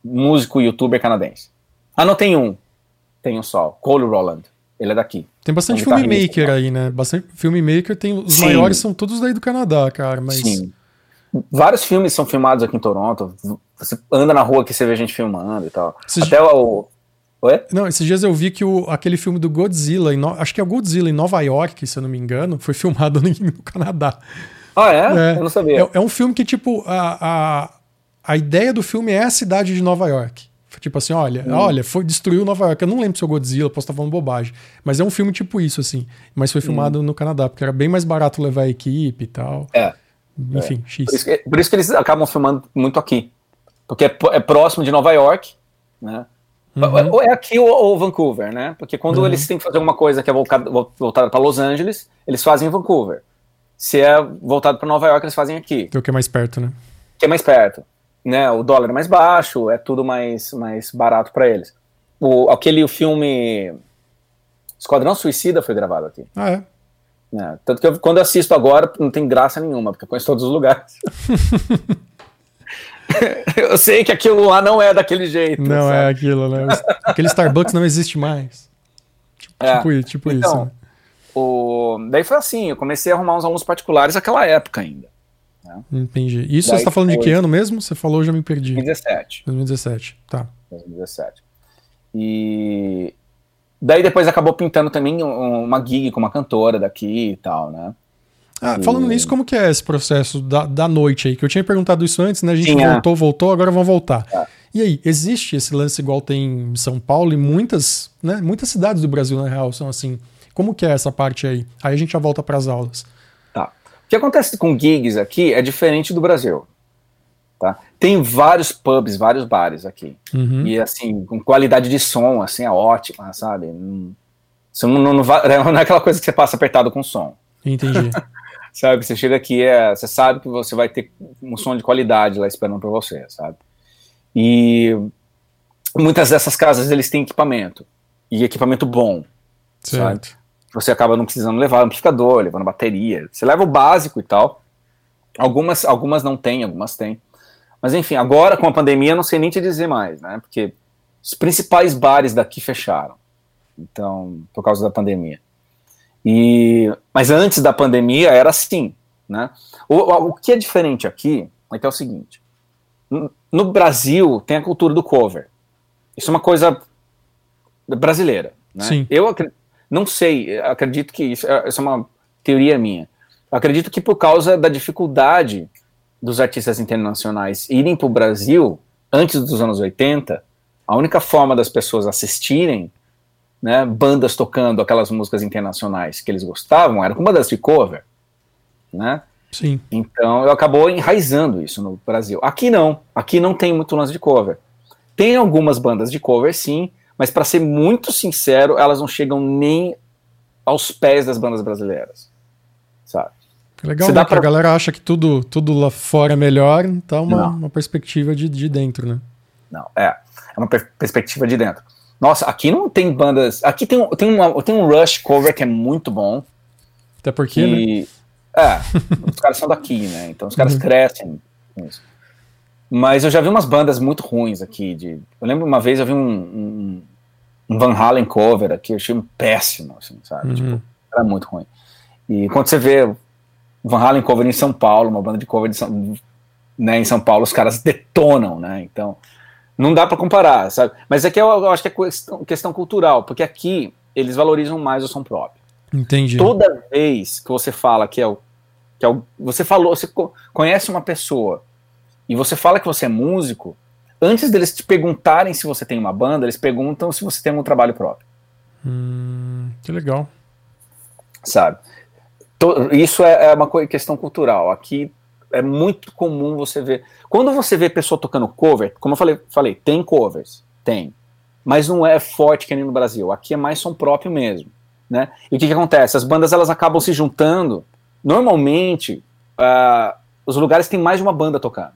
músico youtuber canadense. Ah, não tem um. Tem um só, Cole Roland. Ele é daqui. Tem bastante tá filmmaker aí, né? Bastante filmmaker. Tem, os Sim. maiores são todos daí do Canadá, cara. Mas... Sim. Vários filmes são filmados aqui em Toronto. Você anda na rua que você vê gente filmando e tal. Esses Até o. Oi? Não, esses dias eu vi que o, aquele filme do Godzilla, no... acho que é o Godzilla em Nova York, se eu não me engano, foi filmado no, no Canadá. Ah, é? é? Eu não sabia. É, é, um filme que, tipo, a, a, a ideia do filme é a cidade de Nova York. Tipo assim, olha, hum. olha, foi, destruiu Nova York. Eu não lembro se é o Godzilla, posso estar falando bobagem. Mas é um filme tipo isso, assim. Mas foi filmado hum. no Canadá, porque era bem mais barato levar a equipe e tal. É. Enfim, é. X. Por isso, que, por isso, que, eles acabam filmando muito aqui. Porque é, é próximo de Nova York, né? Uhum. Ou é aqui ou, ou, Vancouver, né? Porque quando uhum. eles têm que fazer alguma coisa que é voltada, voltada para Los Angeles, eles fazem em Vancouver se é voltado para Nova York, eles fazem aqui. Que é o que é mais perto, né? Que é mais perto. Né? O dólar é mais baixo, é tudo mais, mais barato para eles. O, aquele o filme Esquadrão Suicida foi gravado aqui. Ah, é? é tanto que eu, quando eu assisto agora, não tem graça nenhuma, porque eu conheço todos os lugares. eu sei que aquilo lá não é daquele jeito. Não sabe? é aquilo, né? Aquele Starbucks não existe mais. Tipo, é. tipo, tipo então, isso. Né? O... Daí foi assim, eu comecei a arrumar uns alunos particulares naquela época ainda. Né? Entendi. Isso Daí você está falando foi... de que ano mesmo? Você falou, já me perdi. 2017. 2017, tá. 2017. E daí depois acabou pintando também uma gig com uma cantora daqui e tal, né? Ah, falando e... nisso, como que é esse processo da, da noite aí? Que eu tinha perguntado isso antes, né? A gente Tinha. voltou, voltou, agora vão voltar. Ah. E aí, existe esse lance igual tem em São Paulo e muitas, né? Muitas cidades do Brasil, na real, são assim. Como que é essa parte aí? Aí a gente já volta para as aulas. O que acontece com gigs aqui é diferente do Brasil. Tá? Tem vários pubs, vários bares aqui. Uhum. E assim, com qualidade de som, assim, é ótima, sabe? Não, não, não, não, vai- não é aquela coisa que você passa apertado com som. Entendi. Sabe? Você chega aqui, é, você sabe que você vai ter um som de qualidade lá esperando por você, sabe? E muitas dessas casas eles têm equipamento. E equipamento bom. certo. Você acaba não precisando levar amplificador, levando bateria. Você leva o básico e tal. Algumas, algumas não têm, algumas têm. Mas enfim, agora com a pandemia, não sei nem te dizer mais, né? Porque os principais bares daqui fecharam. Então, por causa da pandemia. E, mas antes da pandemia era assim, né? O, o, que é diferente aqui é que é o seguinte: no, Brasil tem a cultura do cover. Isso é uma coisa brasileira, né? Sim. Eu acre- não sei, acredito que isso, é- isso é uma teoria minha. Acredito que por causa da dificuldade dos artistas internacionais irem para o Brasil antes dos anos 80, a única forma das pessoas assistirem né, bandas tocando aquelas músicas internacionais que eles gostavam era com bandas de cover, né? Sim. Então eu acabou enraizando isso no Brasil. Aqui não, aqui não tem muito lance de cover. Tem algumas bandas de cover, sim, mas para ser muito sincero, elas não chegam nem aos pés das bandas brasileiras, sabe? Que legal, né? dá Que a pra- galera acha que tudo, tudo lá fora é melhor, então uma, Não. uma perspectiva de, de dentro, né? Não, é, é uma per- perspectiva de dentro. Nossa, aqui não tem bandas. Aqui tem, um- tem, uma, tem um Rush cover que é muito bom. Até porque, né? que, É, os caras são daqui, né? Então os caras Uhum. crescem com isso. Mas eu já vi umas bandas muito ruins aqui. De, eu lembro uma vez eu vi um, um, um Van Halen cover aqui, eu achei um péssimo, assim, sabe? Uhum. Tipo, era muito ruim. E quando você vê Van Halen cover em São Paulo, uma banda de cover de São, né, em São Paulo, os caras detonam, né? Então, não dá pra comparar, sabe? Mas aqui eu, eu acho que é questão, questão cultural, porque aqui eles valorizam mais o som próprio. Entendi. Toda vez que você fala que é o. Que é o você falou, você co- conhece uma pessoa e você fala que você é músico, antes deles te perguntarem se você tem uma banda, eles perguntam se você tem um trabalho próprio, Hum, que legal. sabe? Isso é, é uma questão cultural. Aqui é muito comum você ver. Quando você vê pessoa tocando cover, como eu falei, falei tem covers, tem. Mas não é forte que nem no Brasil. Aqui é mais som próprio mesmo. Né? E o que, que acontece? As bandas elas acabam se juntando. Normalmente, ah, os lugares têm mais de uma banda tocando.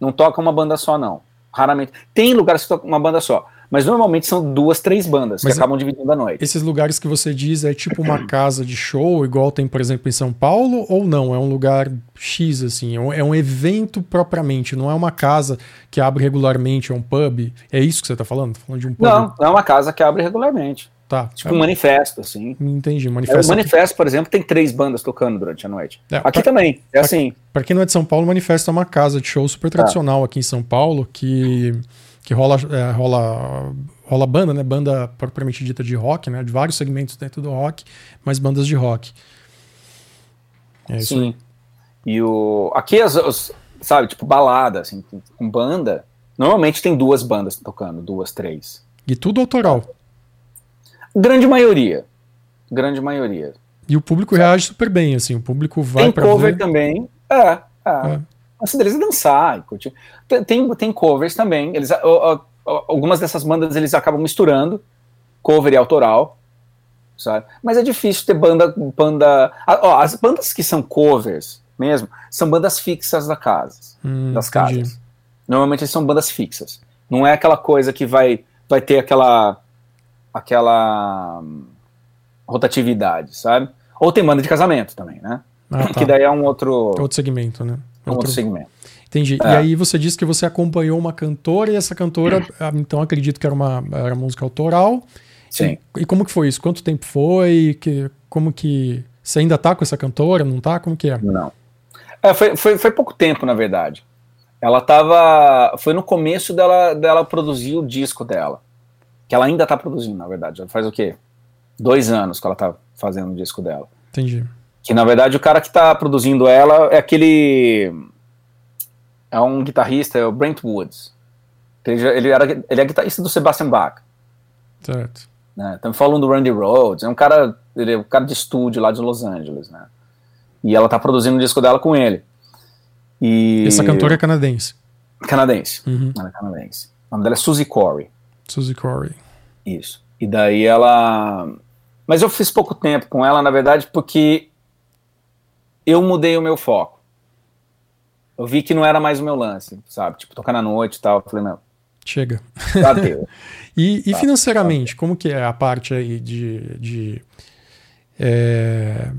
Não toca uma banda só, não. Raramente. Tem lugares que tocam uma banda só. Mas normalmente são duas, três bandas Mas que acabam dividindo a noite. Esses lugares que você diz é tipo uma casa de show, igual tem, por exemplo, em São Paulo, ou não? É um lugar X, assim? É um, é evento propriamente, não é uma casa que abre regularmente, é um pub? É isso que você tá falando? Tá falando de um pub? Não, é uma casa que abre regularmente. Tá. Tipo um manifesto, assim. Entendi. É, o Manifesto. manifesto, por exemplo, tem três bandas tocando durante a noite. É, Aqui pra- também, é assim. Pra quem não é de São Paulo, o Manifesto é uma casa de show super tradicional aqui em São Paulo, que, que rola, é, rola, rola banda, né? Banda propriamente dita de rock, né? De vários segmentos dentro do rock, mas bandas de rock. É isso aí. Sim. E o. Aqui, as, os- sabe, tipo, balada, assim, com banda. Normalmente tem duas bandas tocando, duas, três. E tudo autoral. Grande maioria. Grande maioria. E o público reage super bem, assim. O público vai tem cover ver. também. É, é. É. Mas deles é dançar curtir. Tem, tem, tem covers também. Eles, ó, ó, algumas dessas bandas eles acabam misturando cover e autoral. Sabe? Mas é difícil ter banda. banda ó, as bandas que são covers mesmo são bandas fixas da casa, Hum, das entendi. casas. Normalmente são bandas fixas. Não é aquela coisa que vai, vai ter aquela. Aquela. rotatividade, sabe? Ou tem banda de casamento também, né? Ah, tá. Que daí é um outro, Outro segmento, né? um outro segmento. Entendi. É. E aí você disse que você acompanhou uma cantora e essa cantora, ah, então acredito que era uma era música autoral. Sim. E, e como que foi isso? Quanto tempo foi? Que, como que. Você ainda tá com essa cantora? Não tá? Como que é? Não. É, foi, foi, foi pouco tempo, na verdade. Ela tava. Foi no começo dela, dela produzir o disco dela. Que ela ainda tá produzindo, na verdade. Já faz o quê? Dois anos que ela tá fazendo o disco dela. Entendi. Que na verdade o cara que tá produzindo ela é aquele. É um guitarrista, é o Brent Woods. Ele, já- ele, era, ele é guitarrista do Sebastian Bach. Certo. né? Estamos falando do Randy Rhodes, é um cara, ele é um cara de estúdio lá de Los Angeles, né? E ela tá produzindo o disco dela com ele. E... Essa cantora é canadense. Canadense. Uhum. Ela é canadense. O nome dela é Suzy Corey. Suzy Corey. Isso. E daí ela. Mas eu fiz pouco tempo com ela, na verdade, porque eu mudei o meu foco. Eu vi que não era mais o meu lance, sabe? Tipo, tocar na noite e tal. Eu falei, não. Chega. Já deu. e, e financeiramente, como que é a parte aí de. de é,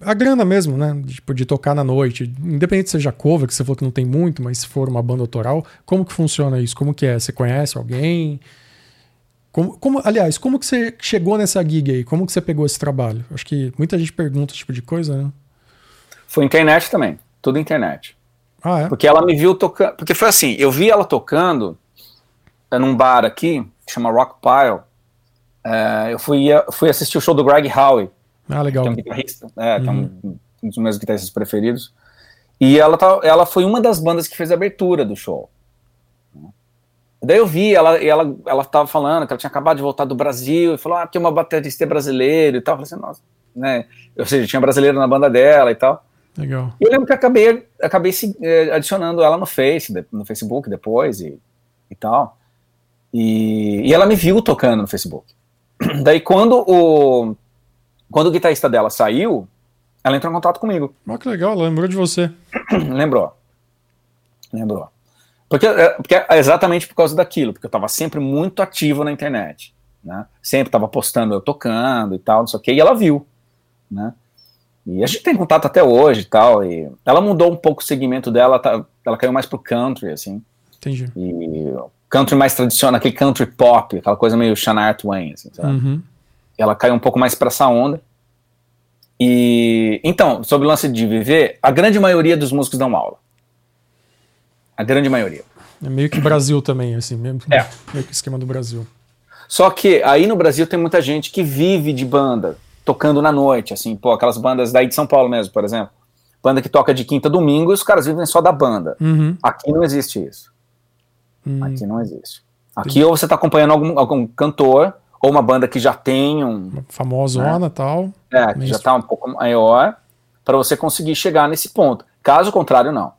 a grana mesmo, né? Tipo, de tocar na noite. Independente se seja cover, que você falou que não tem muito, mas se for uma banda autoral, como que funciona isso? Como que é? Você conhece alguém? Como, como, aliás, como que você chegou nessa gig aí? Como que você pegou esse trabalho? Acho que muita gente pergunta esse tipo de coisa, né? Foi internet também. Tudo internet. Ah, é? Porque ela me viu tocando. Porque foi assim, eu vi ela tocando é, num bar aqui, que chama Rock Pile. É, eu fui, fui assistir o show do Greg Howe. Ah, legal. Que é um guitarrista, é, é um, um dos meus guitarristas preferidos. E ela, tá, ela foi uma das bandas que fez a abertura do show. Daí eu vi, ela, ela, ela tava falando que ela tinha acabado de voltar do Brasil, e falou, ah, tem uma baterista brasileira e tal. Eu falei assim, nossa, né? Ou seja, tinha brasileiro na banda dela e tal. Legal. E eu lembro que acabei, acabei se, eh, adicionando ela no Face, no Facebook depois e, e tal. E, e ela me viu tocando no Facebook. Daí quando o, quando o guitarrista dela saiu, ela entrou em contato comigo. Oh, que legal, ela lembrou de você. Lembrou. Lembrou. Porque, é, porque é exatamente por causa daquilo, porque eu estava sempre muito ativo na internet. Né? Sempre estava postando eu tocando e tal, não sei o que, e ela viu. Né? E a gente tem contato até hoje e tal. E ela mudou um pouco o segmento dela, tá, ela caiu mais pro country, assim. Entendi. E country mais tradicional, aquele country pop, aquela coisa meio Shania Twain, assim, sabe? Uhum. Ela caiu um pouco mais para essa onda. E então, sobre o lance de viver, a grande maioria dos músicos dão aula. A grande maioria. É meio que Brasil também, assim, mesmo. É. Meio que esquema do Brasil. Só que aí no Brasil tem muita gente que vive de banda, tocando na noite, assim, pô, aquelas bandas daí de São Paulo mesmo, por exemplo. Banda que toca de quinta a domingo e os caras vivem só da banda. Uhum. Aqui não existe isso. Hum. Aqui não existe. Aqui ou você está acompanhando algum, algum cantor, ou uma banda que já tem um. Famosona e tal. É, que já está um pouco maior, para você conseguir chegar nesse ponto. Caso contrário, não.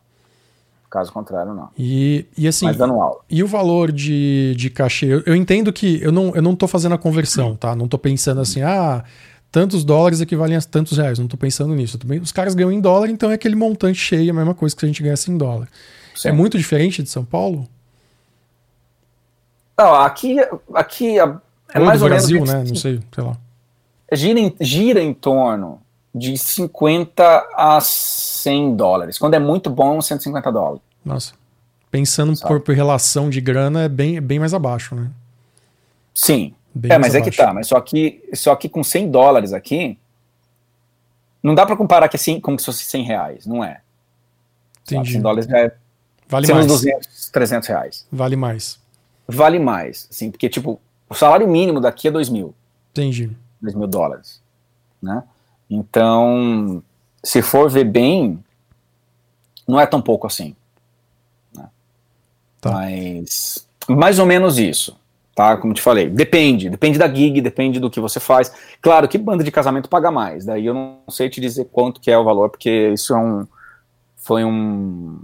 Caso contrário, não. E, e assim. Mas dando aula. E o valor de, de cachê? Eu, eu entendo que eu não, eu não tô fazendo a conversão, tá? Não tô pensando assim, ah, tantos dólares equivalem a tantos reais. Não tô pensando nisso. Tô, os caras ganham em dólar, então é aquele montante cheio, a mesma coisa que a gente ganhasse em dólar. Sim. É muito diferente de São Paulo? Não, aqui, aqui é Ou mais do ou Brasil, menos. né? Não sei, sei lá. Gira em, gira em torno de 50 a 100 dólares. Quando é muito bom, 150 dólares. Nossa. Pensando Sabe. por, por relação de grana, é bem, bem mais abaixo, né? Sim. Bem é, mas é que abaixo. tá. Mas só que, só que com 100 dólares aqui, não dá pra comparar que assim, como se fosse 100 reais. Não é. Sabe? Entendi. 100 dólares já é Vale mais. 200, 300 reais. Vale mais. Vale mais, assim, porque, tipo, o salário mínimo daqui é 2 mil, Entendi. 2 mil dólares, né? Então, se for ver bem, não é tão pouco assim. Tá. Mas, mais ou menos isso, tá? Como te falei, depende, depende da gig, depende do que você faz. Claro que banda de casamento paga mais, daí eu não sei te dizer quanto que é o valor, porque isso é um, foi um...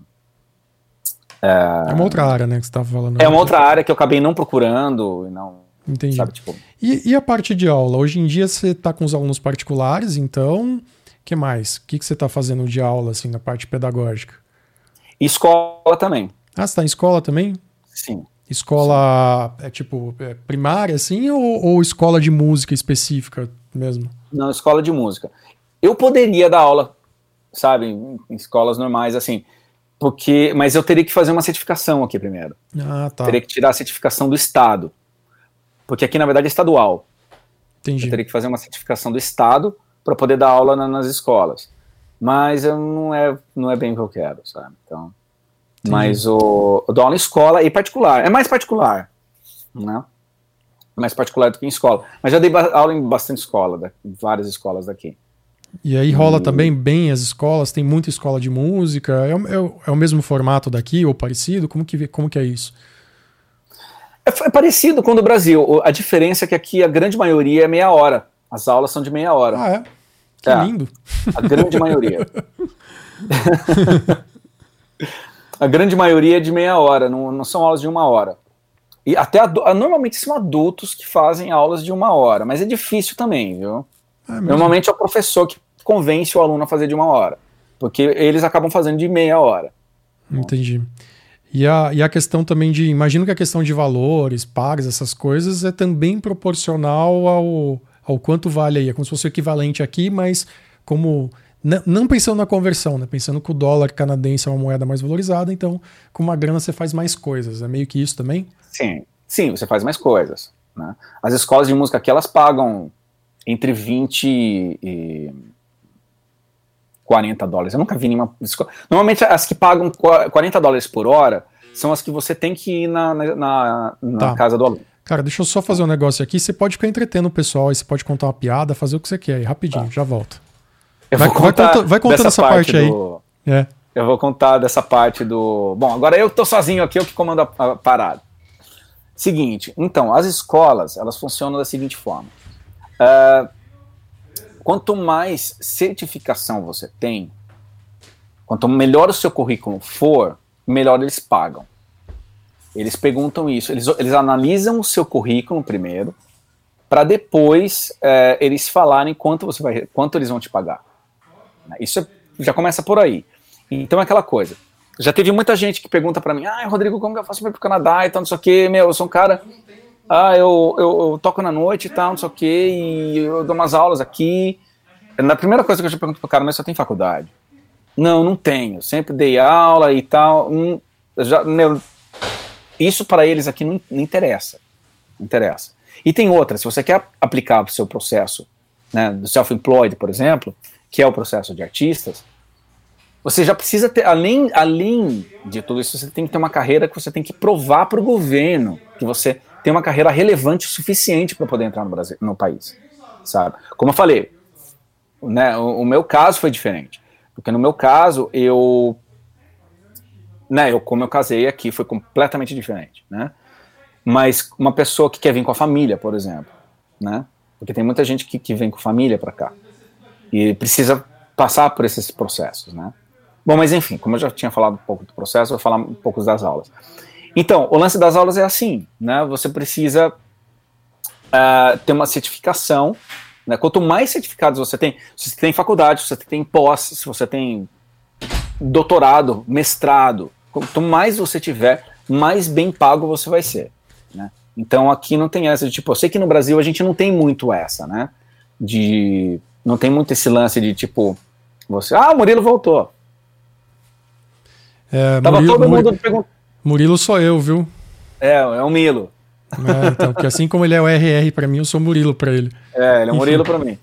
É uma outra área, né, que você tava falando. É uma outra área que eu acabei não procurando, e não, Entendi. sabe, tipo... E, e a parte de aula? Hoje em dia você tá com os alunos particulares, então, o que mais? O que, que você tá fazendo de aula, assim, na parte pedagógica? Escola também, Ah, você tá em escola também? sim. Escola, é tipo, é primária, assim, ou, ou escola de música específica mesmo? Na escola de música. Eu poderia dar aula, sabe, em em escolas normais, assim, porque, mas eu teria que fazer uma certificação aqui primeiro. Ah, tá. Teria que tirar a certificação do Estado. Porque aqui, na verdade, é estadual. Entendi. Eu teria que fazer uma certificação do Estado para poder dar aula na- nas escolas. Mas eu não é, não é bem o que eu quero, sabe? Então, Mas o, eu dou aula em escola e particular. É mais particular, né? Mais particular do que em escola. Mas já dei aula em bastante escola, da- em várias escolas daqui. E aí rola Hum. também bem as escolas, tem muita escola de música, é, o- é é o mesmo formato daqui ou parecido? Como que, como que é isso? É, é parecido com o do Brasil. A diferença é que aqui a grande maioria é meia hora. As aulas são de meia hora. Ah, é? Que É. lindo. A grande maioria. A grande maioria é de meia hora, não, não são aulas de uma hora. E até ah, normalmente são adultos que fazem aulas de uma hora, mas é difícil também, viu? É normalmente é o professor que convence o aluno a fazer de uma hora, porque eles acabam fazendo de meia hora. Entendi. E a, e a questão também de. Imagino que a questão de valores, pagas, essas coisas, é também proporcional ao, ao quanto vale aí. É como se fosse o equivalente aqui, mas como. Não pensando na conversão, né? Pensando que o dólar canadense é uma moeda mais valorizada, então com uma grana você faz mais coisas. É meio que isso também? Sim, sim, você faz mais coisas. Né? As escolas de música aqui, elas pagam entre 20 e 40 dólares. Eu nunca vi nenhuma escola. Normalmente as que pagam 40 dólares por hora são as que você tem que ir na, na, na tá. casa do aluno. Cara, deixa eu só fazer um negócio aqui. Você pode ficar entretendo o pessoal, aí você pode contar uma piada, fazer o que você quer aí, rapidinho, tá. já volto. Vai, vai, conta, vai, contando essa parte, parte do... aí. É. Eu vou contar dessa parte do. Bom, agora eu tô sozinho aqui, eu que comando a, a parada. Seguinte, então, as escolas, elas funcionam da seguinte forma. Uh, quanto mais certificação você tem, quanto melhor o seu currículo for, melhor eles pagam. Eles perguntam isso, eles, eles analisam o seu currículo primeiro, para depois é, eles falarem quanto você vai, quanto eles vão te pagar. Isso é, já começa por aí. Então é aquela coisa. Já teve muita gente que pergunta para mim, ah, Rodrigo, como que eu faço para ir pro Canadá e tal, não sei o que, meu, eu sou um cara ah, eu, eu, eu, toco na noite e tal, não sei o quê, e eu dou umas aulas aqui. Na primeira coisa que eu já pergunto pro cara, mas você tem faculdade? Não, não tenho. Sempre dei aula e tal. Hum, já, meu, isso para eles aqui não, não interessa. Não interessa. E tem outra, se você quer aplicar o seu processo né, do self-employed, por exemplo, que é o processo de artistas, você já precisa ter, além, além de tudo isso, você tem que ter uma carreira que você tem que provar para o governo que você tem uma carreira relevante o suficiente para poder entrar no Brasil, no país, sabe? Como eu falei, né, o, o, meu caso foi diferente, porque no meu caso eu, né, eu como eu casei aqui foi completamente diferente, né? Mas uma pessoa que quer vir com a família, por exemplo, né? Porque tem muita gente que, que vem com família para cá e precisa passar por esses processos, né? Bom, mas enfim, como eu já tinha falado um pouco do processo, eu vou falar um pouco das aulas. Então, o lance das aulas é assim, né? Você precisa uh, ter uma certificação. Né? Quanto mais certificados você tem, se você tem faculdade, se você tem pós, se você tem doutorado, mestrado, quanto mais você tiver, mais bem pago você vai ser. Né? Então aqui não tem essa tipo, eu sei que no Brasil a gente não tem muito essa, né? De não tem muito esse lance de tipo, você, ah, o Murilo voltou. É, Tava Murilo, todo mundo perguntando Murilo sou eu, viu? É, é o Milo. É, então, porque assim como ele é o RR para mim, eu sou Murilo para ele. É, ele é o Murilo para mim.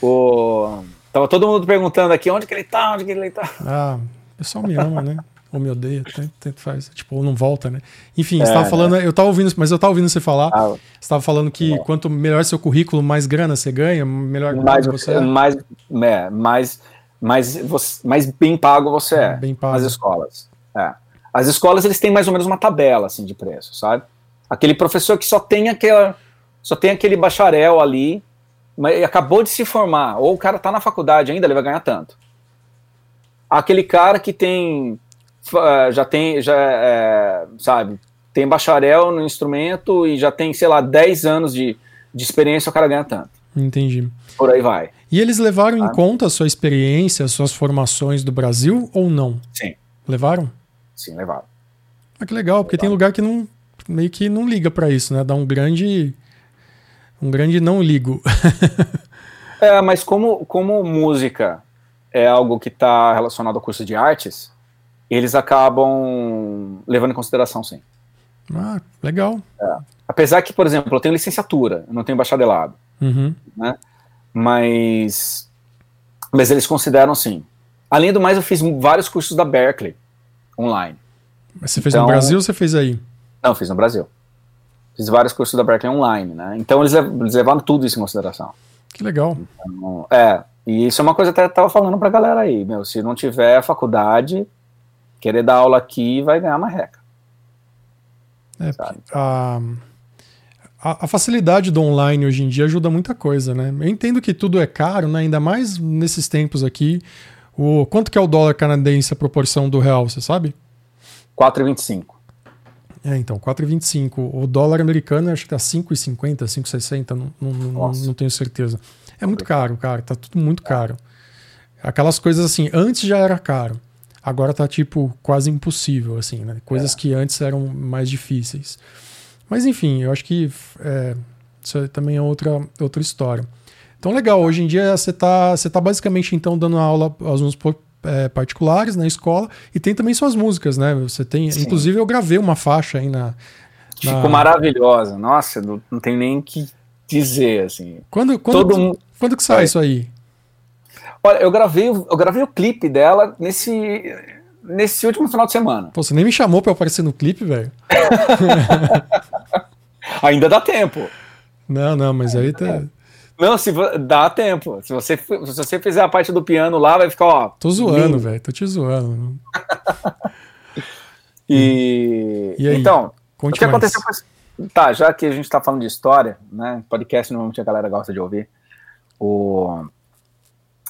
O... Tava todo mundo perguntando aqui onde que ele tá, onde que ele tá. Ah, o pessoal me ama, né? Ou me odeia, tanto faz. Tipo, ou não volta, né? Enfim, é, você tava falando, é. eu tava ouvindo, mas eu tava ouvindo você falar. Ah, você tava falando que quanto melhor seu currículo, mais grana você ganha, melhor mais, você é. Mais, é, mais, mais, você, mais bem pago você é bem pago. nas escolas. É. As escolas eles têm mais ou menos uma tabela assim de preço, sabe? Aquele professor que só tem aquela, só tem aquele bacharel ali, mas acabou de se formar, ou o cara está na faculdade ainda, ele vai ganhar tanto. Aquele cara que tem, já tem, já é, sabe, tem bacharel no instrumento e já tem, sei lá, 10 anos de, de experiência, o cara ganha tanto. Entendi. Por aí vai. E eles levaram em conta a sua experiência, as suas formações do Brasil ou não? Sim. Levaram? Sim, levado. Ah, que legal, porque tem lugar que não meio que não liga para isso, né? Dá um grande um grande não ligo. é, mas como como música é algo que está relacionado ao curso de artes, eles acabam levando em consideração, sim. Ah, legal. É. Apesar que, por exemplo, eu tenho licenciatura, eu não tenho bacharelado, uhum. né? Mas, mas eles consideram sim. Além do mais, eu fiz vários cursos da Berkeley online. Mas você fez então, no Brasil ou você fez aí? Não, fiz no Brasil. Fiz vários cursos da Berkeley online, né? Então eles, eles levaram tudo isso em consideração. Que legal. Então, é, e isso é uma coisa que eu até tava falando pra galera aí, meu, se não tiver faculdade, querer dar aula aqui vai ganhar uma reca. É, a, a, a, facilidade do online hoje em dia ajuda muita coisa, né? Eu entendo que tudo é caro, né? Ainda mais nesses tempos aqui, O, quanto que é o dólar canadense a proporção do real, você sabe? 4,25. É, então, 4,25. O dólar americano acho que tá 5,50, 5,60, não, não, não, não tenho certeza. É muito caro, cara, tá tudo muito caro. Aquelas coisas assim, antes já era caro. Agora tá tipo quase impossível, assim, né? Coisas é. que antes eram mais difíceis. Mas enfim, eu acho que é, isso também é outra, outra história. Então, legal, hoje em dia você tá, você tá basicamente então dando aula aos alunos é, particulares na escola e tem também suas músicas, né? Você tem, Sim. inclusive eu gravei uma faixa aí na. na... Ficou maravilhosa, nossa, não, não tem nem que dizer assim. Quando, quando, Todo... quando que sai é. isso aí? Olha, eu gravei, eu gravei o clipe dela nesse, nesse último final de semana. Pô, você nem me chamou pra eu aparecer no clipe, velho. Ainda dá tempo. Não, não, mas aí tá. Não, se dá tempo. Se você, se você fizer a parte do piano lá, vai ficar, ó. Tô zoando, velho. Tô te zoando. e, e aí? Então, Conte o que mais. aconteceu foi. Tá, já que a gente tá falando de história, né? Podcast normalmente a galera gosta de ouvir. O...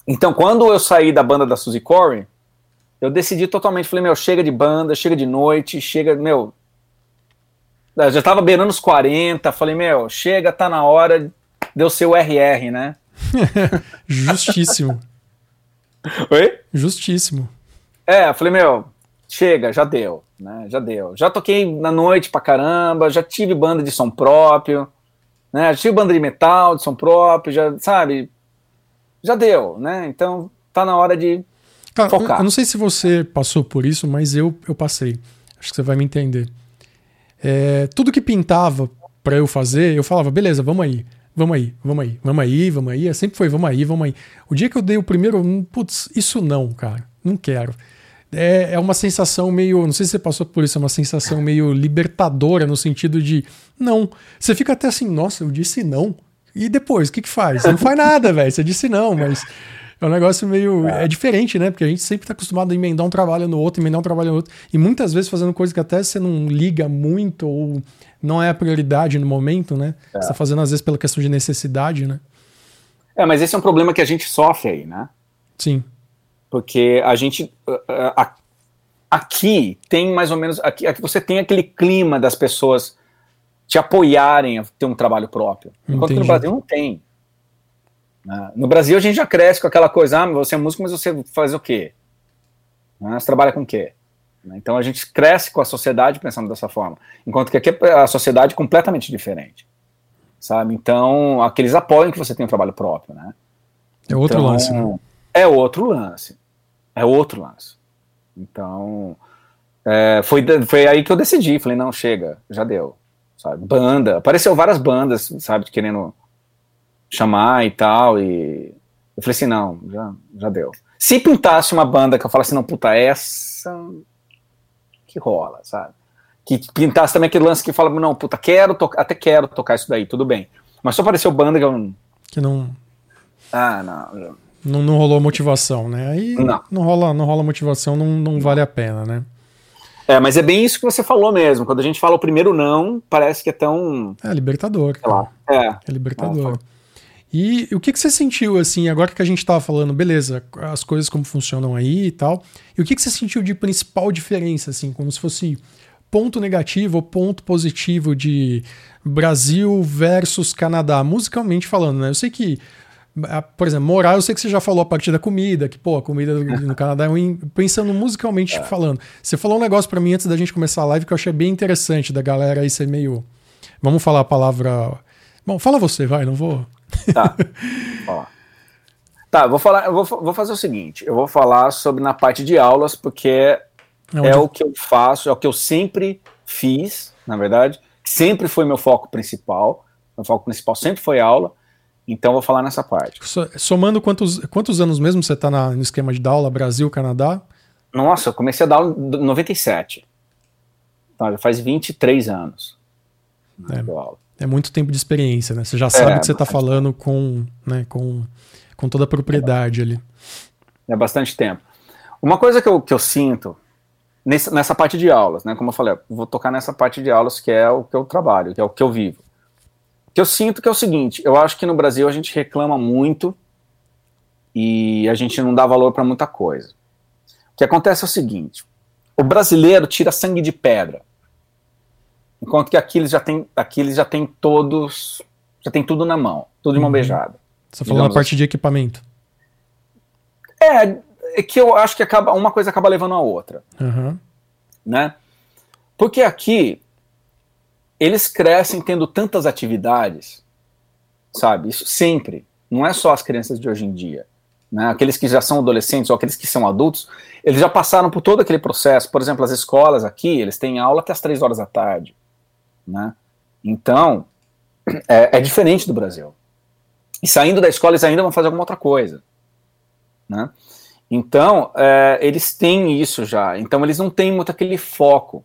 Então, quando eu saí da banda da Suzy Corey, eu decidi totalmente, falei, meu, chega de banda, chega de noite, chega, meu. Eu já tava beirando os 40, falei, meu, chega, tá na hora, deu seu RR, né? Justíssimo. Oi? Justíssimo. É, eu falei, meu, chega, já deu, né? Já deu. Já toquei na noite pra caramba, já tive banda de som próprio, né? Já tive banda de metal de som próprio, já, sabe? Já deu, né? Então tá na hora de Cara, focar. Eu não sei se você passou por isso, mas eu, eu passei. Acho que você vai me entender. É, tudo que pintava para eu fazer, eu falava, beleza, vamos aí, vamos aí, vamos aí, vamos aí, vamos aí. Sempre foi, vamos aí, vamos aí. O dia que eu dei o primeiro, putz, isso não, cara, não quero. É, é uma sensação meio, não sei se você passou por isso, é uma sensação meio libertadora no sentido de, não. Você fica até assim, nossa, eu disse não. E depois, o que que faz? Não faz nada, velho. Você disse não, mas é um negócio meio. É. diferente, né? Porque a gente sempre tá acostumado a emendar um trabalho no outro, emendar um trabalho no outro. E muitas vezes fazendo coisas que até você não liga muito ou não é a prioridade no momento, né? É. Você tá fazendo às vezes pela questão de necessidade, né? É, mas esse é um problema que a gente sofre aí, né? Sim. Porque a gente. Aqui tem mais ou menos. Aqui, aqui você tem aquele clima das pessoas te apoiarem a ter um trabalho próprio. Enquanto Entendi. no Brasil não tem. Né? No Brasil a gente já cresce com aquela coisa, ah, você é músico, mas você faz o quê? Né? Você trabalha com o quê? Né? Então a gente cresce com a sociedade pensando dessa forma. Enquanto que aqui a sociedade é completamente diferente. Sabe? Então, aqueles apoiam que você tem um trabalho próprio, né? É outro então, lance, né? É outro lance. É outro lance. Então, é, foi, foi aí que eu decidi. Falei, não, chega, já deu sabe? Banda, apareceu várias bandas, sabe, querendo chamar e tal, e eu falei assim, não, já, já deu. Se pintasse uma banda que eu falasse, não, puta, essa que rola, sabe? Que pintasse também aquele lance que fala, não, puta, quero tocar, até quero tocar isso daí, tudo bem. Mas só apareceu banda que eu não... Que não... Ah, não... Não, não rolou motivação, né? Aí não, não rola, não rola motivação, não, não vale a pena, né? É, mas é bem isso que você falou mesmo. Quando a gente fala o primeiro não, parece que é tão. É, libertador. Sei lá. É. É libertador. E o que, que você sentiu, assim, agora que a gente tava falando, beleza, as coisas como funcionam aí e tal, e o que, que você sentiu de principal diferença, assim, como se fosse ponto negativo ou ponto positivo de Brasil versus Canadá, musicalmente falando, né? Eu sei que por exemplo, moral, eu sei que você já falou a partir da comida, que, pô, a comida no Canadá é ruim. Pensando musicalmente é. falando, você falou um negócio para mim antes da gente começar a live que eu achei bem interessante da galera aí ser meio. Vamos falar a palavra. Bom, fala você, vai, não vou. Tá. tá, vou falar, eu vou, vou fazer o seguinte: eu vou falar sobre na parte de aulas, porque é, é o que eu faço, é o que eu sempre fiz, na verdade, sempre foi meu foco principal. Meu foco principal sempre foi aula. Então vou falar nessa parte. Somando quantos, quantos anos mesmo você está no esquema de aula Brasil, Canadá? Nossa, eu comecei a dar aula em 97. Então, já faz 23 anos. É, é muito tempo de experiência, né? Você já sabe é, que você está falando com, né, com, com toda a propriedade ali. É bastante tempo. Uma coisa que eu, que eu sinto nessa, nessa parte de aulas, né? Como eu falei, eu vou tocar nessa parte de aulas que é o que eu trabalho, que é o que eu vivo que eu sinto que é o seguinte: eu acho que no Brasil a gente reclama muito e a gente não dá valor para muita coisa. O que acontece é o seguinte: o brasileiro tira sangue de pedra, enquanto que aqui eles já tem, aqui eles já tem todos, já tem tudo na mão, tudo de mão uhum. beijada. Você falou na parte assim. de equipamento. É, é que eu acho que acaba uma coisa acaba levando a outra, uhum. né? Porque aqui eles crescem tendo tantas atividades, sabe? Isso sempre. Não é só as crianças de hoje em dia. Né? Aqueles que já são adolescentes ou aqueles que são adultos, eles já passaram por todo aquele processo. Por exemplo, as escolas aqui, eles têm aula até as três horas da tarde. Né? Então, é, é, diferente do Brasil. E saindo da escola, eles ainda vão fazer alguma outra coisa. Né? Então, é, eles têm isso já. Então, eles não têm muito aquele foco.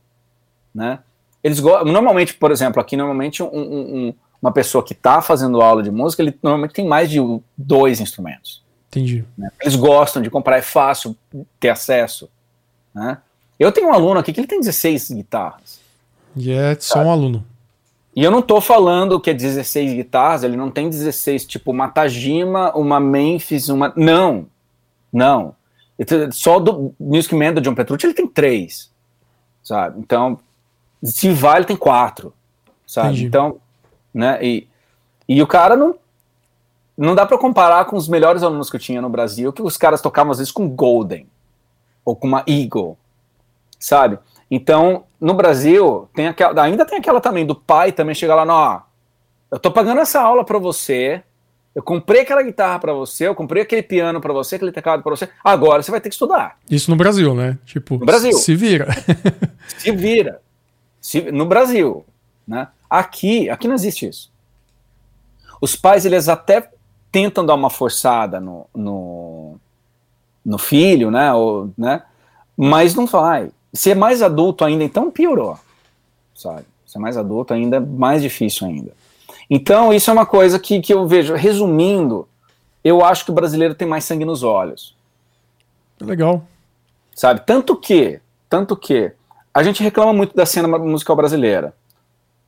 Né? Eles normalmente, por exemplo, aqui normalmente um, um, uma pessoa que está fazendo aula de música, ele normalmente tem mais de dois instrumentos. Entendi. Né? Eles gostam de comprar, é fácil ter acesso. Né? Eu tenho um aluno aqui que ele tem 16 guitarras. E é só um aluno. E eu não estou falando que é 16 guitarras, ele não tem 16, tipo uma Tajima, uma Memphis, uma. Não. Não. Só do Music Man do John Petrucci ele tem três. Sabe? Então, se vai, ele tem quatro, sabe? Entendi. Então, né? E, e o cara não. Não dá para comparar com os melhores alunos que eu tinha no Brasil, que os caras tocavam às vezes com Golden ou com uma Eagle, sabe? Então, no Brasil, tem aquela, ainda tem aquela também do pai também chegar lá, ó, eu tô pagando essa aula para você, eu comprei aquela guitarra para você, eu comprei aquele piano para você, aquele teclado para você, agora você vai ter que estudar. Isso no Brasil, né? Tipo, no Brasil. se vira. se vira no Brasil, né? Aqui, aqui não existe isso. Os pais eles até tentam dar uma forçada no, no, no filho, né? Ou, né? Mas não vai. Se é mais adulto ainda, então piorou, sabe? Se é mais adulto ainda, é mais difícil ainda. Então isso é uma coisa que, que eu vejo. Resumindo, eu acho que o brasileiro tem mais sangue nos olhos. Legal. Sabe? Tanto que, tanto que a gente reclama muito da cena musical brasileira.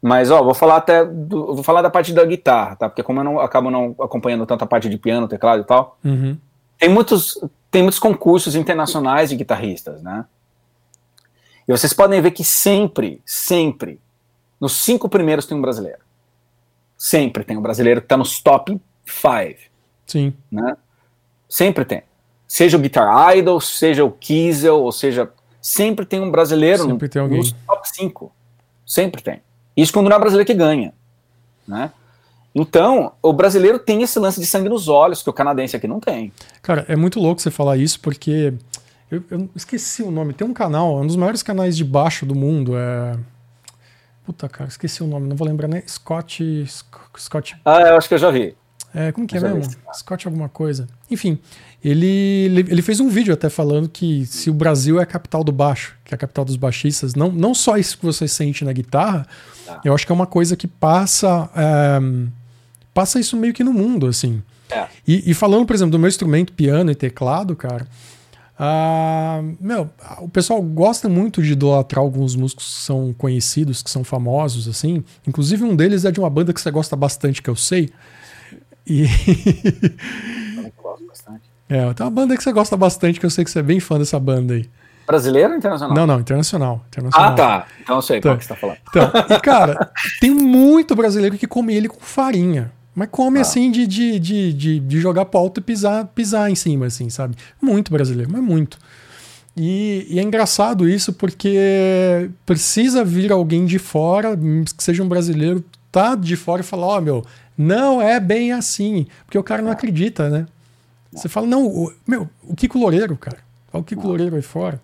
Mas, ó, vou falar até. Do, vou falar da parte da guitarra, tá? Porque como eu não acabo não acompanhando tanto a parte de piano, teclado e tal, uhum. tem, muitos, tem muitos concursos internacionais de guitarristas, né? E vocês podem ver que sempre, sempre, nos cinco primeiros tem um brasileiro. Sempre tem um brasileiro que tá nos top five. Sim. Né? Sempre tem. Seja o Guitar Idol, seja o Kiesel, ou seja sempre tem um brasileiro sempre tem alguém. nos top 5. Sempre tem. Isso quando não é brasileiro que ganha. Né? Então, o brasileiro tem esse lance de sangue nos olhos, que o canadense aqui não tem. Cara, é muito louco você falar isso, porque eu, eu esqueci o nome. Tem um canal, um dos maiores canais de baixo do mundo. É. Puta, cara, esqueci o nome, não vou lembrar, né? Scott. Scott. Ah, eu acho que eu já vi. É, como que é mesmo? Scott alguma coisa. Enfim, ele, ele fez um vídeo até falando que se o Brasil é a capital do baixo, que é a capital dos baixistas, não, não só isso que você sente na guitarra, tá. eu acho que é uma coisa que passa é, passa isso meio que no mundo, assim. É. E, e, falando, por exemplo, do meu instrumento, piano e teclado, cara, uh, meu, o pessoal gosta muito de idolatrar alguns músicos que são conhecidos, que são famosos, assim. Inclusive um deles é de uma banda que você gosta bastante, que eu sei, e. É, tem uma banda que você gosta bastante, que eu sei que você é bem fã dessa banda aí. Brasileira ou internacional? Não, não, internacional. internacional. Ah, tá. Então eu sei então, qual que você tá falando. Então, e cara, tem muito brasileiro que come ele com farinha. Mas come ah. assim de, de, de, de, de jogar pro alto e pisar, pisar em cima, assim, sabe? Muito brasileiro, mas muito. E, e, é engraçado isso porque precisa vir alguém de fora, que seja um brasileiro, tá de fora e falar: Ó, oh, meu, não é bem assim. Porque o cara não acredita, né? Você fala, não, o, meu, o Kiko Loureiro, cara. Olha o Kiko Loureiro aí fora.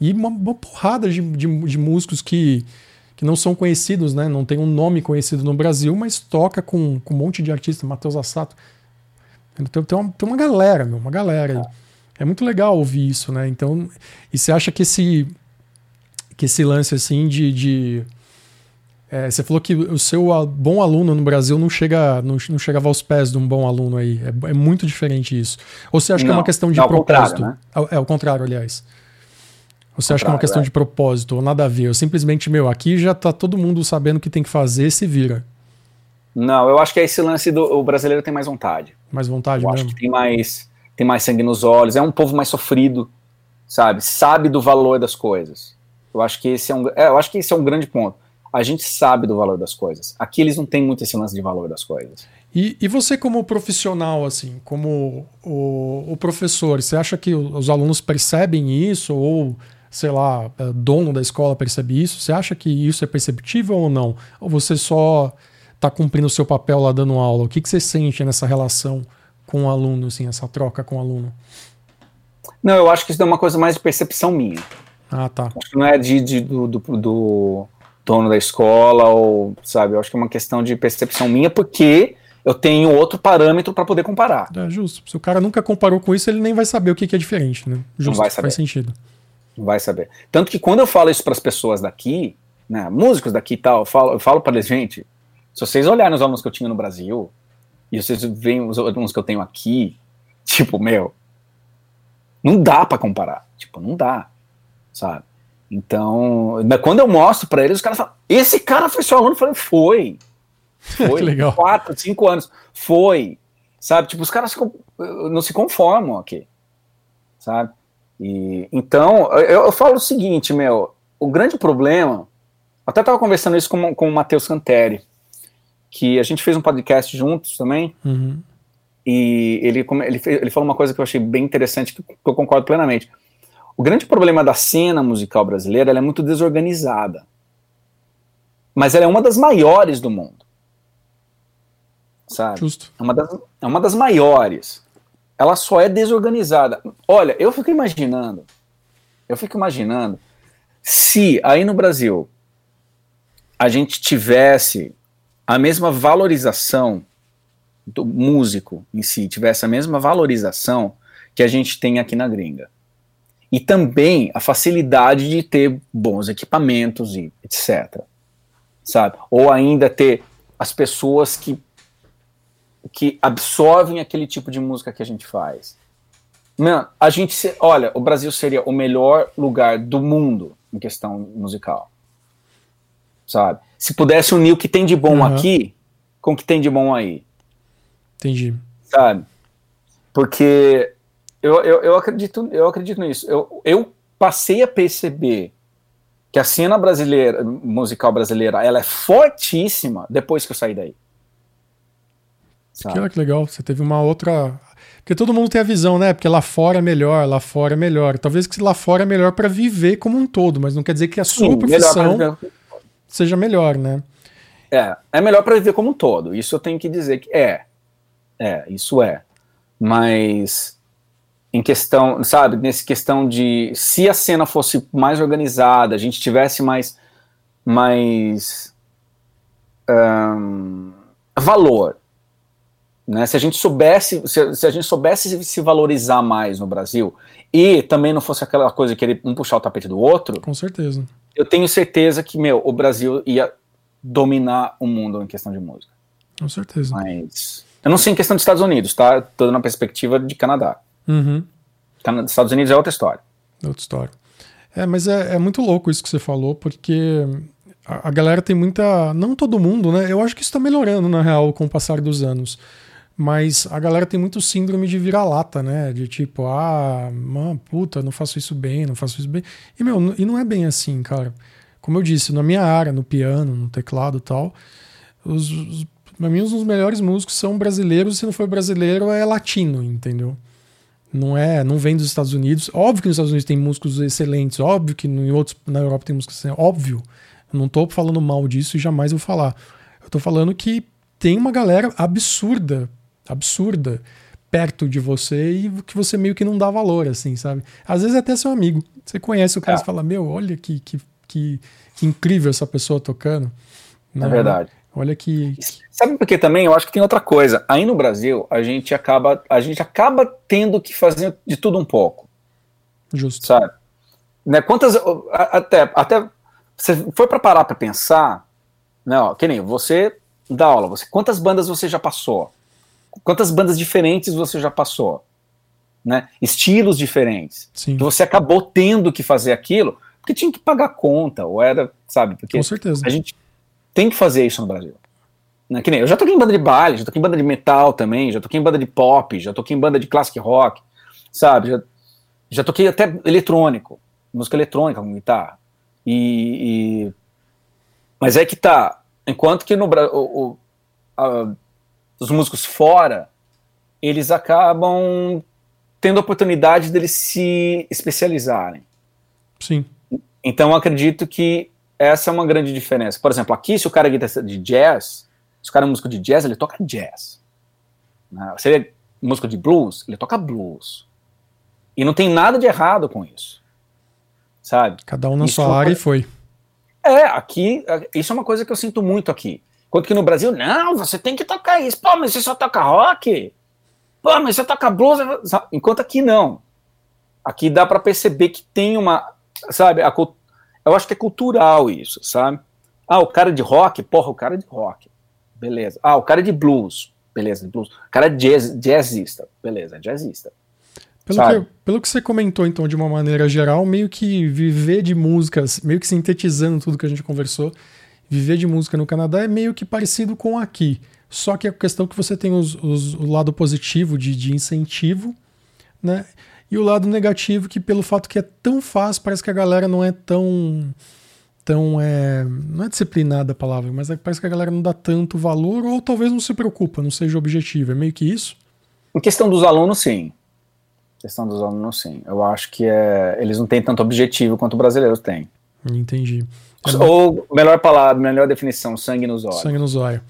E uma, uma porrada de, de, de, músicos que, que não são conhecidos, né? Não tem um nome conhecido no Brasil, mas toca com, com um monte de artistas, Matheus Assato. Tem, tem, uma, tem uma galera, meu, uma galera aí. É muito legal ouvir isso, né? Então, e você acha que esse, que esse lance assim de, de é, você falou que o seu bom aluno no Brasil não, chega, não, não chegava aos pés de um bom aluno aí. É, é muito diferente isso. Ou você acha não, que é uma questão de é propósito? Né? É, é o contrário, aliás. Ou você acha que é uma questão é. de propósito, ou nada a ver? Ou simplesmente, meu, aqui já tá todo mundo sabendo o que tem que fazer, se vira. Não, eu acho que é esse lance do o brasileiro tem mais vontade. Mais vontade eu mesmo. Acho que tem mais. tem mais sangue nos olhos, é um povo mais sofrido, sabe? Sabe do valor das coisas. Eu acho que esse é um, é, eu acho que esse é um grande ponto. A gente sabe do valor das coisas. Aqui eles não têm muito esse lance de valor das coisas. E, e você como profissional, assim, como o, o professor, você acha que os alunos percebem isso ou sei lá, é, dono da escola percebe isso? Você acha que isso é perceptível ou não? Ou você só está cumprindo o seu papel lá dando aula? O que, que você sente nessa relação com o aluno, assim, essa troca com o aluno? Não, eu acho que isso é uma coisa mais de percepção minha. Ah, tá. Acho que não é de, de do, do, do, dono da escola, ou, sabe, eu acho que é uma questão de percepção minha, porque eu tenho outro parâmetro para poder comparar. É justo. Se o cara nunca comparou com isso, ele nem vai saber o que, que é diferente, né? Justo, não vai saber. faz sentido. Não vai saber. Tanto que quando eu falo isso para as pessoas daqui, né, músicos daqui e tal, eu falo, eu falo para eles, gente, se vocês olharem os alunos que eu tinha no Brasil, e vocês veem os alunos que eu tenho aqui, tipo, meu, não dá para comparar. Tipo, não dá, sabe? Então, quando eu mostro para eles, os caras falam, esse cara foi seu aluno? Eu falei, foi. Foi. legal. Quatro, cinco anos. Foi. Sabe? Tipo, os caras não se conformam aqui. Sabe? E, então, eu, eu, falo o seguinte, meu, o grande problema, até estava conversando isso com, com o Matheus Canteri, que a gente fez um podcast juntos também, uhum. e ele, ele, ele falou uma coisa que eu achei bem interessante, que, que eu concordo plenamente. O grande problema da cena musical brasileira é muito desorganizada. Mas ela é uma das maiores do mundo. Sabe? Justo. É uma das, é uma das maiores ela só é desorganizada. Olha, eu fico imaginando, eu fico imaginando se aí no Brasil a gente tivesse a mesma valorização do músico em si, tivesse a mesma valorização que a gente tem aqui na gringa. E também a facilidade de ter bons equipamentos e etc. Sabe? Ou ainda ter as pessoas que que absorvem aquele tipo de música que a gente faz. Mano, a gente se, olha, o Brasil seria o melhor lugar do mundo em questão musical. Sabe? Se pudesse unir o que tem de bom uhum. aqui com o que tem de bom aí. Entendi. Sabe? Porque eu, eu, eu acredito eu acredito nisso. Eu, eu passei a perceber que a cena brasileira, musical brasileira, ela é fortíssima depois que eu saí daí. Que, olha que legal, você teve uma outra. Porque todo mundo tem a visão, né? Porque lá fora é melhor, lá fora é melhor. Talvez que lá fora é melhor para viver como um todo, mas não quer dizer que a sua Sim, profissão melhor seja melhor, né? É, é melhor para viver como um todo. Isso eu tenho que dizer que é. É, isso é. Mas em questão, sabe, nesse questão de se a cena fosse mais organizada, a gente tivesse mais mais um, valor, né? Se a gente soubesse, se, se, a gente soubesse se valorizar mais no Brasil e também não fosse aquela coisa que ele um puxar o tapete do outro, com certeza. Eu tenho certeza que meu, o Brasil ia dominar o mundo em questão de música. Com certeza. Mas eu não sei em questão dos Estados Unidos, tá? Toda na perspectiva de Canadá. Uhum. Estados Unidos é outra história. Outra história. É, mas é, é muito louco isso que você falou, porque a, a galera tem muita. Não todo mundo, né? Eu acho que isso está melhorando, na real, com o passar dos anos. Mas a galera tem muito síndrome de vira-lata, né? De tipo, ah, mano, puta, não faço isso bem, não faço isso bem. E, meu, e não é bem assim, cara. Como eu disse, na minha área, no piano, no teclado e tal, os, os, pra mim, os melhores músicos são brasileiros. Se não for brasileiro, é latino, entendeu? Não é, não vem dos Estados Unidos. Óbvio que nos Estados Unidos tem músicos excelentes, óbvio que em outros, na Europa tem músicos excelentes, óbvio. Eu não tô falando mal disso e jamais vou falar. Eu tô falando que tem uma galera absurda absurda perto de você e que você meio que não dá valor, assim, sabe? Às vezes é até seu amigo. Você conhece o cara é. e fala, meu, olha que, que, que, que, incrível essa pessoa tocando. Né? É verdade. Olha que. Sabe por que também? Eu acho que tem outra coisa. Aí no Brasil, a gente acaba, a gente acaba tendo que fazer de tudo um pouco. Justo. Sabe? Né, quantas. Até, até você foi para parar para pensar, né, ó, que nem você dá aula, você, quantas bandas você já passou? quantas bandas diferentes você já passou, né? Estilos diferentes. Sim. Que você acabou tendo que fazer aquilo porque tinha que pagar conta, ou era, sabe? Porque Com certeza. a gente tem que fazer isso no Brasil. Né? Que nem, eu já toquei em banda de baile, já toquei em banda de metal também, já toquei em banda de pop, já toquei em banda de classic rock, sabe? Já, já toquei até eletrônico, música eletrônica com guitarra. E, e, mas é que tá, enquanto que no o, o, os músicos fora, eles acabam tendo a oportunidade deles se especializarem. Sim. Então acredito que essa é uma grande diferença. Por exemplo, aqui, se o cara é guitarrista de jazz, se o cara é músico de jazz, ele toca jazz. Né? Se ele é músico de blues, ele toca blues. E não tem nada de errado com isso. Sabe? Cada um na isso sua área e foi. É, aqui, isso é uma coisa que eu sinto muito aqui. Enquanto que no Brasil, não, você tem que tocar isso. Pô, mas você só toca rock? Pô, mas você toca blues? Enquanto aqui não. Aqui dá para perceber que tem uma, sabe, a, eu acho que é cultural isso, sabe? Ah, o cara de rock, porra, o cara de rock. Beleza. Ah, o cara de blues. Beleza, de blues. O cara é jazz, jazzista. Beleza, jazzista. Pelo que, pelo que você comentou, então, de uma maneira geral, meio que viver de músicas, meio que sintetizando tudo que a gente conversou, viver de música no Canadá é meio que parecido com aqui. Só que a questão é que você tem os, os, o lado positivo de, de incentivo, né? E o lado negativo que pelo fato que é tão fácil, parece que a galera não é tão tão é, não é disciplinada a palavra, mas é, parece que a galera não dá tanto valor ou talvez não se preocupa, não seja objetivo, é meio que isso. Em questão dos alunos, sim. Em questão dos alunos, sim. Eu acho que é, eles não têm tanto objetivo quanto os brasileiros têm. Entendi. É ou, melhor palavra, melhor definição, sangue nos olhos. Sangue nos olhos.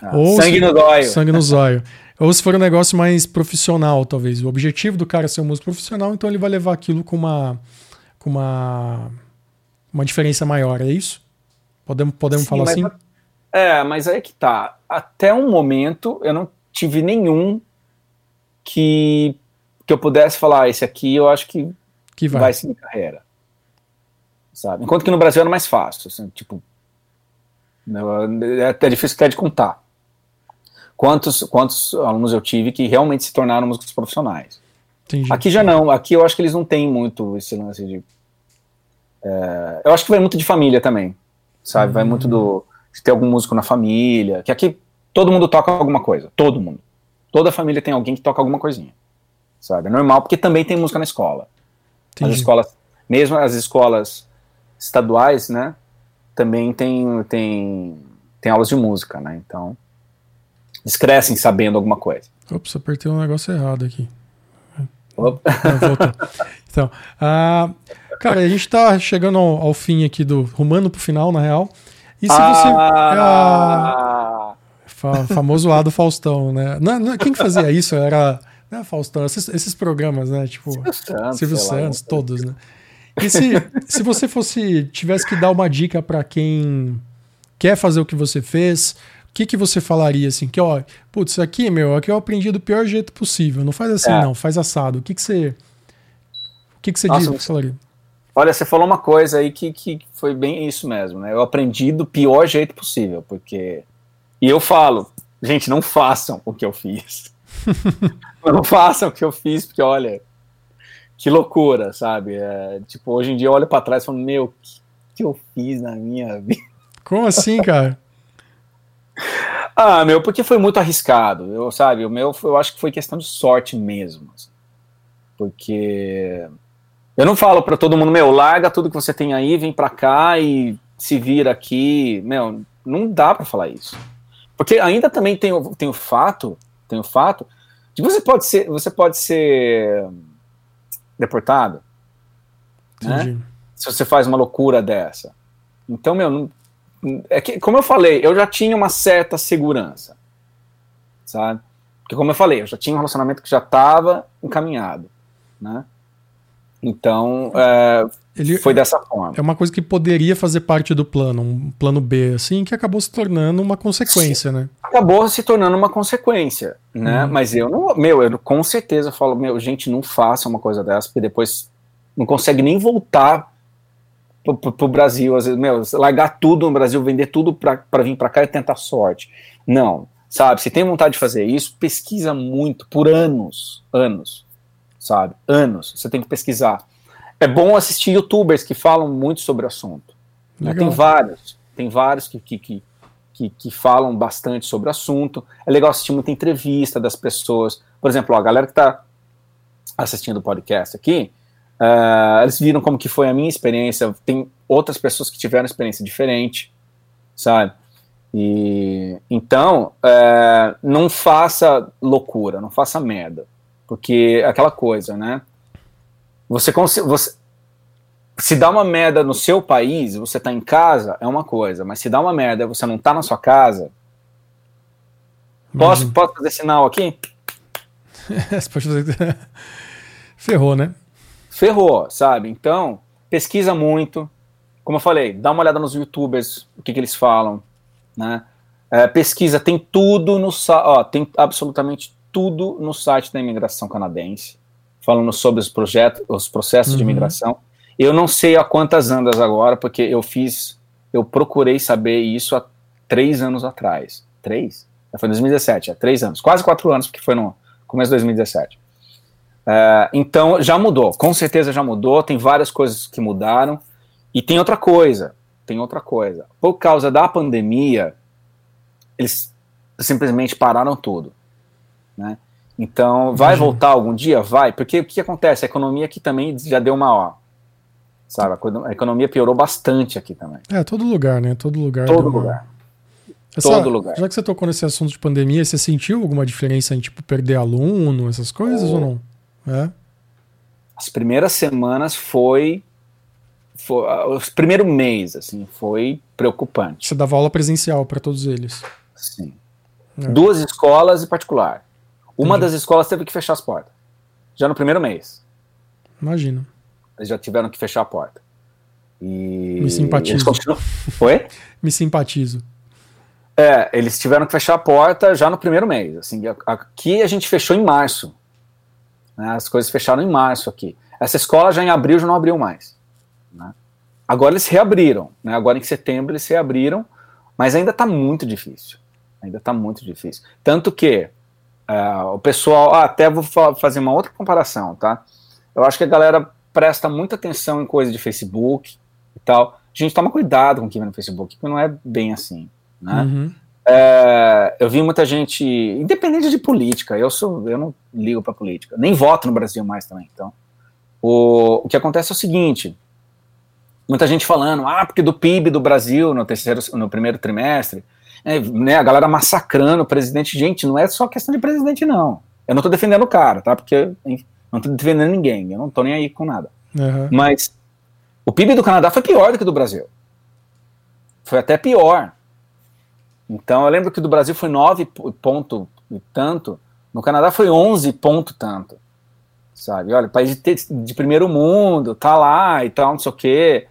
Ah, sangue no zóio. Sangue no zóio. Ou se for um negócio mais profissional, talvez. O objetivo do cara é ser um músico profissional, então ele vai levar aquilo com uma, com uma, uma diferença maior, é isso? Podemos, podemos Sim, falar assim? É, mas aí que tá. Até um momento eu não tive nenhum que, que eu pudesse falar, ah, esse aqui eu acho que, que vai. vai seguir carreira. Sabe? Enquanto que no Brasil era mais fácil, assim, tipo, é até difícil até de contar quantos, quantos alunos eu tive que realmente se tornaram músicos profissionais. Entendi. Aqui já não, aqui eu acho que eles não têm muito esse lance de. É, eu acho que vai muito de família também, sabe? Uhum. Vai muito do, de ter algum músico na família, que aqui todo mundo toca alguma coisa, todo mundo. Toda família tem alguém que toca alguma coisinha, sabe? É normal, porque também tem música na escola. Entendi. As escolas, mesmo as escolas estaduais, né? Também tem, tem, tem aulas de música, né? Então eles crescem sabendo alguma coisa. Ops, apertei um negócio errado aqui. Opa. então, uh, cara, a gente está chegando ao, ao, fim aqui do rumando pro final, na real. E se você. Ah, fa famoso lado Faustão, né? Não, não, quem que fazia isso? Era. Não é Faustão, esses, esses, programas, né? Tipo, Silvio Santos, Silvio Santos todos, né? E se, se você fosse. tivesse que dar uma dica para quem quer fazer o que você fez, que, que você falaria assim? Que, ó, putz, isso aqui, meu, aqui eu aprendi do pior jeito possível. Não faz assim, é. não, faz assado. O que, que você. O que, que você Nossa, diz, falaria? Olha, você falou uma coisa aí que, que foi bem isso mesmo, né? Eu aprendi do pior jeito possível, porque. E eu falo, gente, não façam o que eu fiz. não façam o que eu fiz, porque olha, que loucura, sabe? É, tipo, hoje em dia eu olho para trás e falo, meu, o que, que eu fiz na minha vida? Como assim, cara? Ah, meu, porque foi muito arriscado. Eu, sabe, o meu, eu acho que foi questão de sorte mesmo. Assim. Porque eu não falo para todo mundo, meu, larga tudo que você tem aí, vem para cá e se vira aqui. Meu, não dá para falar isso. Porque ainda também tem, tem o fato, tem o fato de você pode ser, você pode ser deportado, né? Se você faz uma loucura dessa. Então, meu, não, é que, como eu falei, eu já tinha uma certa segurança, sabe? Porque, como eu falei, eu já tinha um relacionamento que já estava encaminhado, né? Então, é, Ele, foi dessa forma. É uma coisa que poderia fazer parte do plano, um plano B, assim, que acabou se tornando uma consequência, né? Acabou se tornando uma consequência, né? Uhum. Mas eu não, meu, eu com certeza falo, meu, gente, não faça uma coisa dessa, porque depois não consegue nem voltar pro, pro Brasil, às vezes, meu, largar tudo no Brasil, vender tudo para vir para cá e tentar sorte. Não, sabe? Se tem vontade de fazer isso, pesquisa muito, por anos, anos, sabe? Anos, você tem que pesquisar. É bom assistir youtubers que falam muito sobre o assunto. Né? Tem vários, tem vários que, que, que, que, que, falam bastante sobre o assunto. É legal assistir muita entrevista das pessoas. Por exemplo, ó, a galera que está assistindo o podcast aqui, uh, eles viram como que foi a minha experiência. Tem outras pessoas que tiveram experiência diferente, sabe? E então, uh, não faça loucura, não faça merda, porque é aquela coisa, né? Você, você se dá uma merda no seu país, você tá em casa, é uma coisa, mas se dá uma merda e você não tá na sua casa. Posso, posso fazer sinal aqui? você pode fazer. Ferrou, né? Ferrou, sabe? Então, pesquisa muito. Como eu falei, dá uma olhada nos youtubers, o que, que eles falam, né? É, pesquisa, tem tudo no ó, tem absolutamente tudo no site da imigração canadense, falando sobre os projetos, os processos uhum. de imigração. Eu não sei há quantas andas agora, porque eu fiz, eu procurei saber isso há três anos atrás. Três? Foi em 2017, há três anos, quase quatro anos, porque foi no começo de 2017. É, então já mudou, com certeza já mudou, tem várias coisas que mudaram. E tem outra coisa, tem outra coisa. Por causa da pandemia, eles simplesmente pararam tudo. Né? Então, vai Imagina. voltar algum dia? Vai, porque o que acontece? A economia aqui também já deu uma ó, sabe? A economia piorou bastante aqui também. É, todo lugar, né? Todo lugar. Todo lugar. Essa, todo lugar. Já que você tocou nesse assunto de pandemia, você sentiu alguma diferença em, tipo, perder aluno, essas coisas oh. ou não? É? As primeiras semanas foi, foi. O primeiro mês, assim, foi preocupante. Você dava aula presencial para todos eles? Sim. É. Duas escolas e particular. Uma Entendi. das escolas teve que fechar as portas. Já no primeiro mês. Imagino. Eles já tiveram que fechar a porta. E Me simpatizo. Continuam... Oi? Me simpatizo. É, eles tiveram que fechar a porta já no primeiro mês. Assim, aqui a gente fechou em março. Né, as coisas fecharam em março aqui. Essa escola já em abril já não abriu mais. Né? Agora eles reabriram. Né? Agora em setembro eles reabriram, mas ainda está muito difícil. Ainda está muito difícil. Tanto que uh, o pessoal. Ah, até vou fazer uma outra comparação, tá? Eu acho que a galera presta muita atenção em coisa de Facebook e tal. Gente toma cuidado com o que vem no Facebook, porque não é bem assim, né? Uhum. É, eu vi muita gente, independente de política, eu sou, eu não ligo para política, nem voto no Brasil mais também. Então, o, o que acontece é o seguinte: muita gente falando, ah, porque do PIB do Brasil no terceiro, no primeiro trimestre, é, né, a galera massacrando o presidente. Gente, não é só questão de presidente, não. Eu não tô defendendo o cara, tá? Porque enfim, não tô defendendo ninguém, eu não tô nem aí com nada. Uhum. Mas o PIB do Canadá foi pior do que do Brasil. Foi até pior. Então eu lembro que do Brasil foi 9 ponto e tanto, no Canadá foi 11 ponto tanto. Sabe? Olha, país de, de primeiro mundo, tá lá e tal, não sei o quê.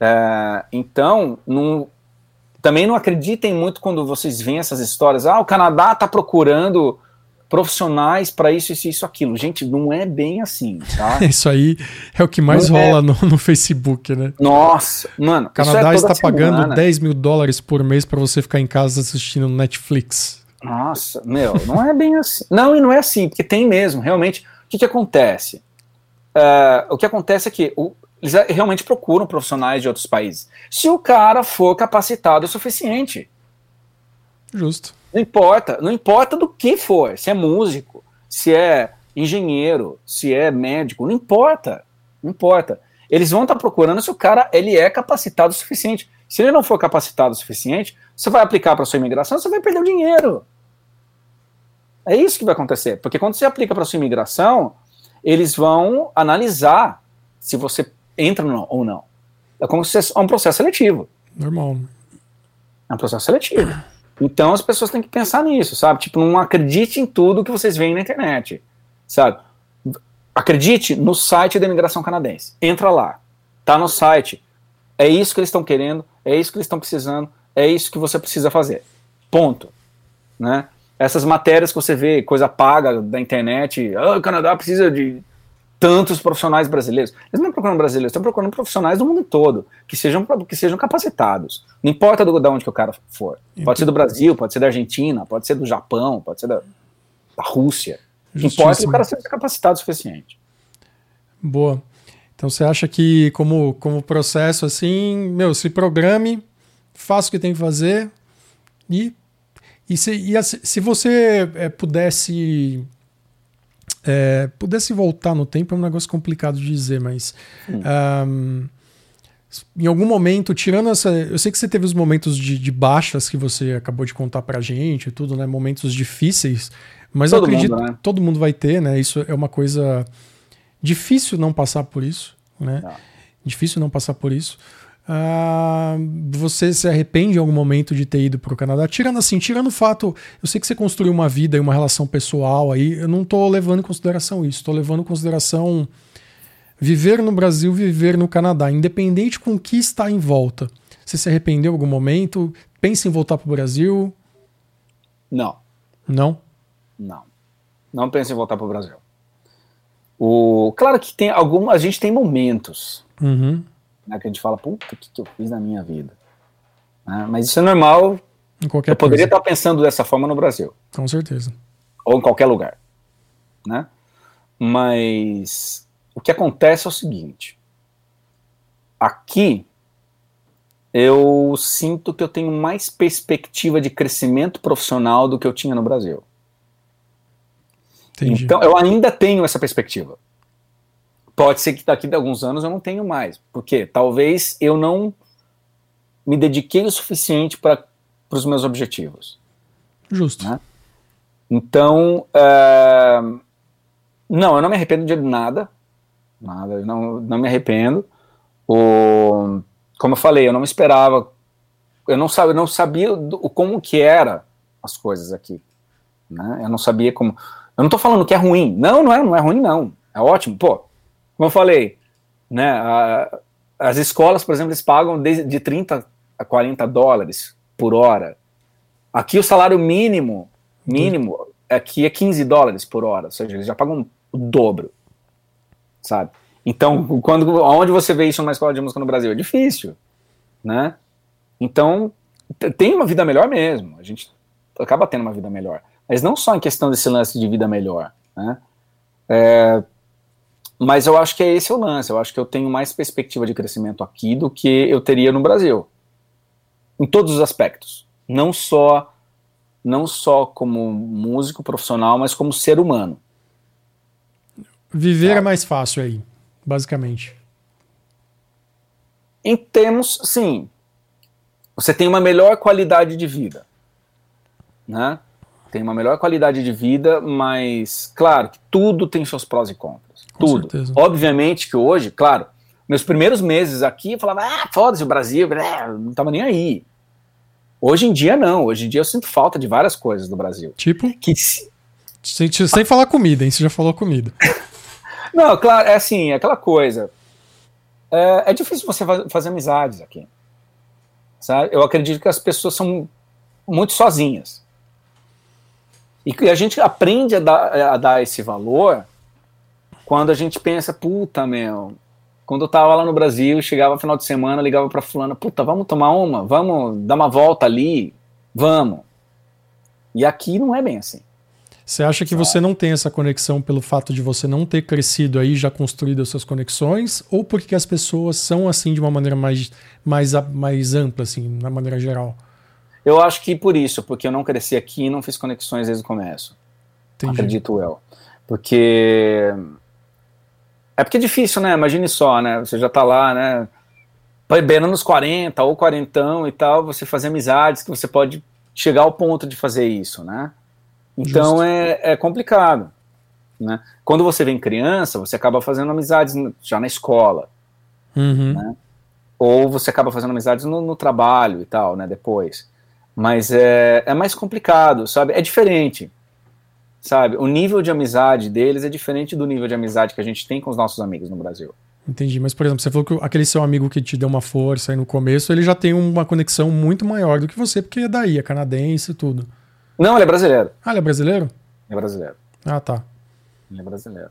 É, então, não, também não acreditem muito quando vocês veem essas histórias. Ah, o Canadá está procurando profissionais para isso, isso, isso, aquilo. Gente, não é bem assim, tá? isso aí é o que mais não é. rola é... no, no, Facebook, né? Nossa, mano. O Canadá é está semana. pagando 10 mil dólares por mês para você ficar em casa assistindo Netflix. Nossa, meu, não é bem assim. Não, e não é assim, porque tem mesmo, realmente. O que, que acontece? Uh, o que acontece é que o, eles realmente procuram profissionais de outros países. Se o cara for capacitado o suficiente. Justo. Não importa, não importa do que for, se é músico, se é engenheiro, se é médico, não importa, não importa. Eles vão estar tá procurando se o cara ele é capacitado o suficiente. Se ele não for capacitado o suficiente, você vai aplicar para sua imigração, você vai perder o dinheiro. É isso que vai acontecer, porque quando você aplica para sua imigração, eles vão analisar se você entra ou não. É como se é um processo seletivo. Normal. É um processo seletivo. Então as pessoas têm que pensar nisso, sabe? Tipo, não acredite em tudo que vocês veem na internet, sabe? Acredite no site da imigração canadense. Entra lá. Tá no site. É isso que eles estão querendo, é isso que eles estão precisando, é isso que você precisa fazer. Ponto. Né? Essas matérias que você vê, coisa paga da internet, ah, o Canadá precisa de tantos profissionais brasileiros. Eles não estão procurando brasileiros, estão procurando profissionais do mundo todo, que sejam, que sejam capacitados. Não importa do, de onde que o cara for. Pode ser do Brasil, pode ser da Argentina, pode ser do Japão, pode ser da, da Rússia. Não importa que o cara seja capacitado o suficiente. Boa. Então você acha que como, como processo assim, meu, se programe, faça o que tem que fazer, E, e, se, e se você é, pudesse é, pudesse voltar no tempo é um negócio complicado de dizer, mas hum. um, em algum momento, tirando essa. Eu sei que você teve os momentos de, de baixas que você acabou de contar pra gente e tudo, né? Momentos difíceis. Mas todo eu acredito que né? todo mundo vai ter, né? Isso é uma coisa difícil não passar por isso, né? Não. Difícil não passar por isso. Uh, você se arrepende em algum momento de ter ido para o Canadá? Tirando assim, tirando o fato, eu sei que você construiu uma vida e uma relação pessoal aí, eu não estou levando em consideração isso, estou levando em consideração viver no Brasil, viver no Canadá, independente com o que está em volta. Você se arrependeu em algum momento? Pensa em voltar para o Brasil? Não. Não? Não. Não penso em voltar para o Brasil. O, claro que tem algum, a gente tem momentos. Uhum né, que a gente fala, puta, o que, que eu fiz na minha vida? Né, mas isso é normal. Em qualquer eu poderia coisa. estar pensando dessa forma no Brasil. Com certeza. Ou em qualquer lugar. Né? Mas o que acontece é o seguinte: aqui eu sinto que eu tenho mais perspectiva de crescimento profissional do que eu tinha no Brasil. Entendi. Então eu ainda tenho essa perspectiva. Pode ser que daqui a alguns anos eu não tenho mais. Porque talvez eu não me dediquei o suficiente para os meus objetivos. Justo. Né? Então, é... não, eu não me arrependo de nada. Nada, eu não, não me arrependo. O... Como eu falei, eu não esperava. Eu não sabia, não sabia do, como que era as coisas aqui. Né? Eu não sabia como. Eu não estou falando que é ruim. Não, não é, não é ruim, não. É ótimo. Pô, como eu falei, né, a, as escolas, por exemplo, eles pagam de, de 30 a 40 dólares por hora. Aqui o salário mínimo, mínimo, aqui é 15 dólares por hora, ou seja, eles já pagam o dobro, sabe? Então, quando, onde você vê isso numa escola de música no Brasil? É difícil, né? Então, tem uma vida melhor mesmo, a gente acaba tendo uma vida melhor. Mas não só em questão desse lance de vida melhor, né? É, mas eu acho que é esse o lance. Eu acho que eu tenho mais perspectiva de crescimento aqui do que eu teria no Brasil. Em todos os aspectos. Não só não só como músico profissional, mas como ser humano. Viver é, é mais fácil aí, basicamente. Em termos, sim. Você tem uma melhor qualidade de vida. Né? Tem uma melhor qualidade de vida, mas, claro, que tudo tem seus prós e contras tudo. Certeza. Obviamente que hoje, claro, meus primeiros meses aqui eu falava, ah, foda-se o Brasil, não tava nem aí. Hoje em dia não, hoje em dia eu sinto falta de várias coisas do Brasil. Tipo? Que sem, sem falar comida, hein? Você já falou comida. não, claro, é assim, é aquela coisa. É, é difícil você fazer amizades aqui. Sabe? Eu acredito que as pessoas são muito sozinhas. E a gente aprende a dar, a dar esse valor quando a gente pensa, puta, meu, quando eu tava lá no Brasil, chegava final de semana, ligava pra fulana, puta, vamos tomar uma, vamos dar uma volta ali, vamos. E aqui não é bem assim. Você acha que você não tem essa conexão pelo fato de você não ter crescido aí, já construído as suas conexões, ou porque as pessoas são assim de uma maneira mais, mais, mais ampla, assim, na maneira geral? Eu acho que por isso, porque eu não cresci aqui e não fiz conexões desde o começo. Entendi. Acredito eu. Porque é porque é difícil, né? Imagine só, né? Você já tá lá, né? Bebendo nos 40 ou quarentão e tal, você fazer amizades que você pode chegar ao ponto de fazer isso, né? Então é, é complicado. Né? Quando você vem criança, você acaba fazendo amizades já na escola. Uhum. Né? Ou você acaba fazendo amizades no, no, trabalho e tal, né? Depois. Mas é, é mais complicado, sabe? É diferente sabe? O nível de amizade deles é diferente do nível de amizade que a gente tem com os nossos amigos no Brasil. Entendi, mas por exemplo, você falou que aquele seu amigo que te deu uma força aí no começo, ele já tem uma conexão muito maior do que você, porque é daí, é canadense e tudo. Não, ele é brasileiro. Ah, ele é brasileiro? Ele é brasileiro. Ah, tá. Ele é brasileiro.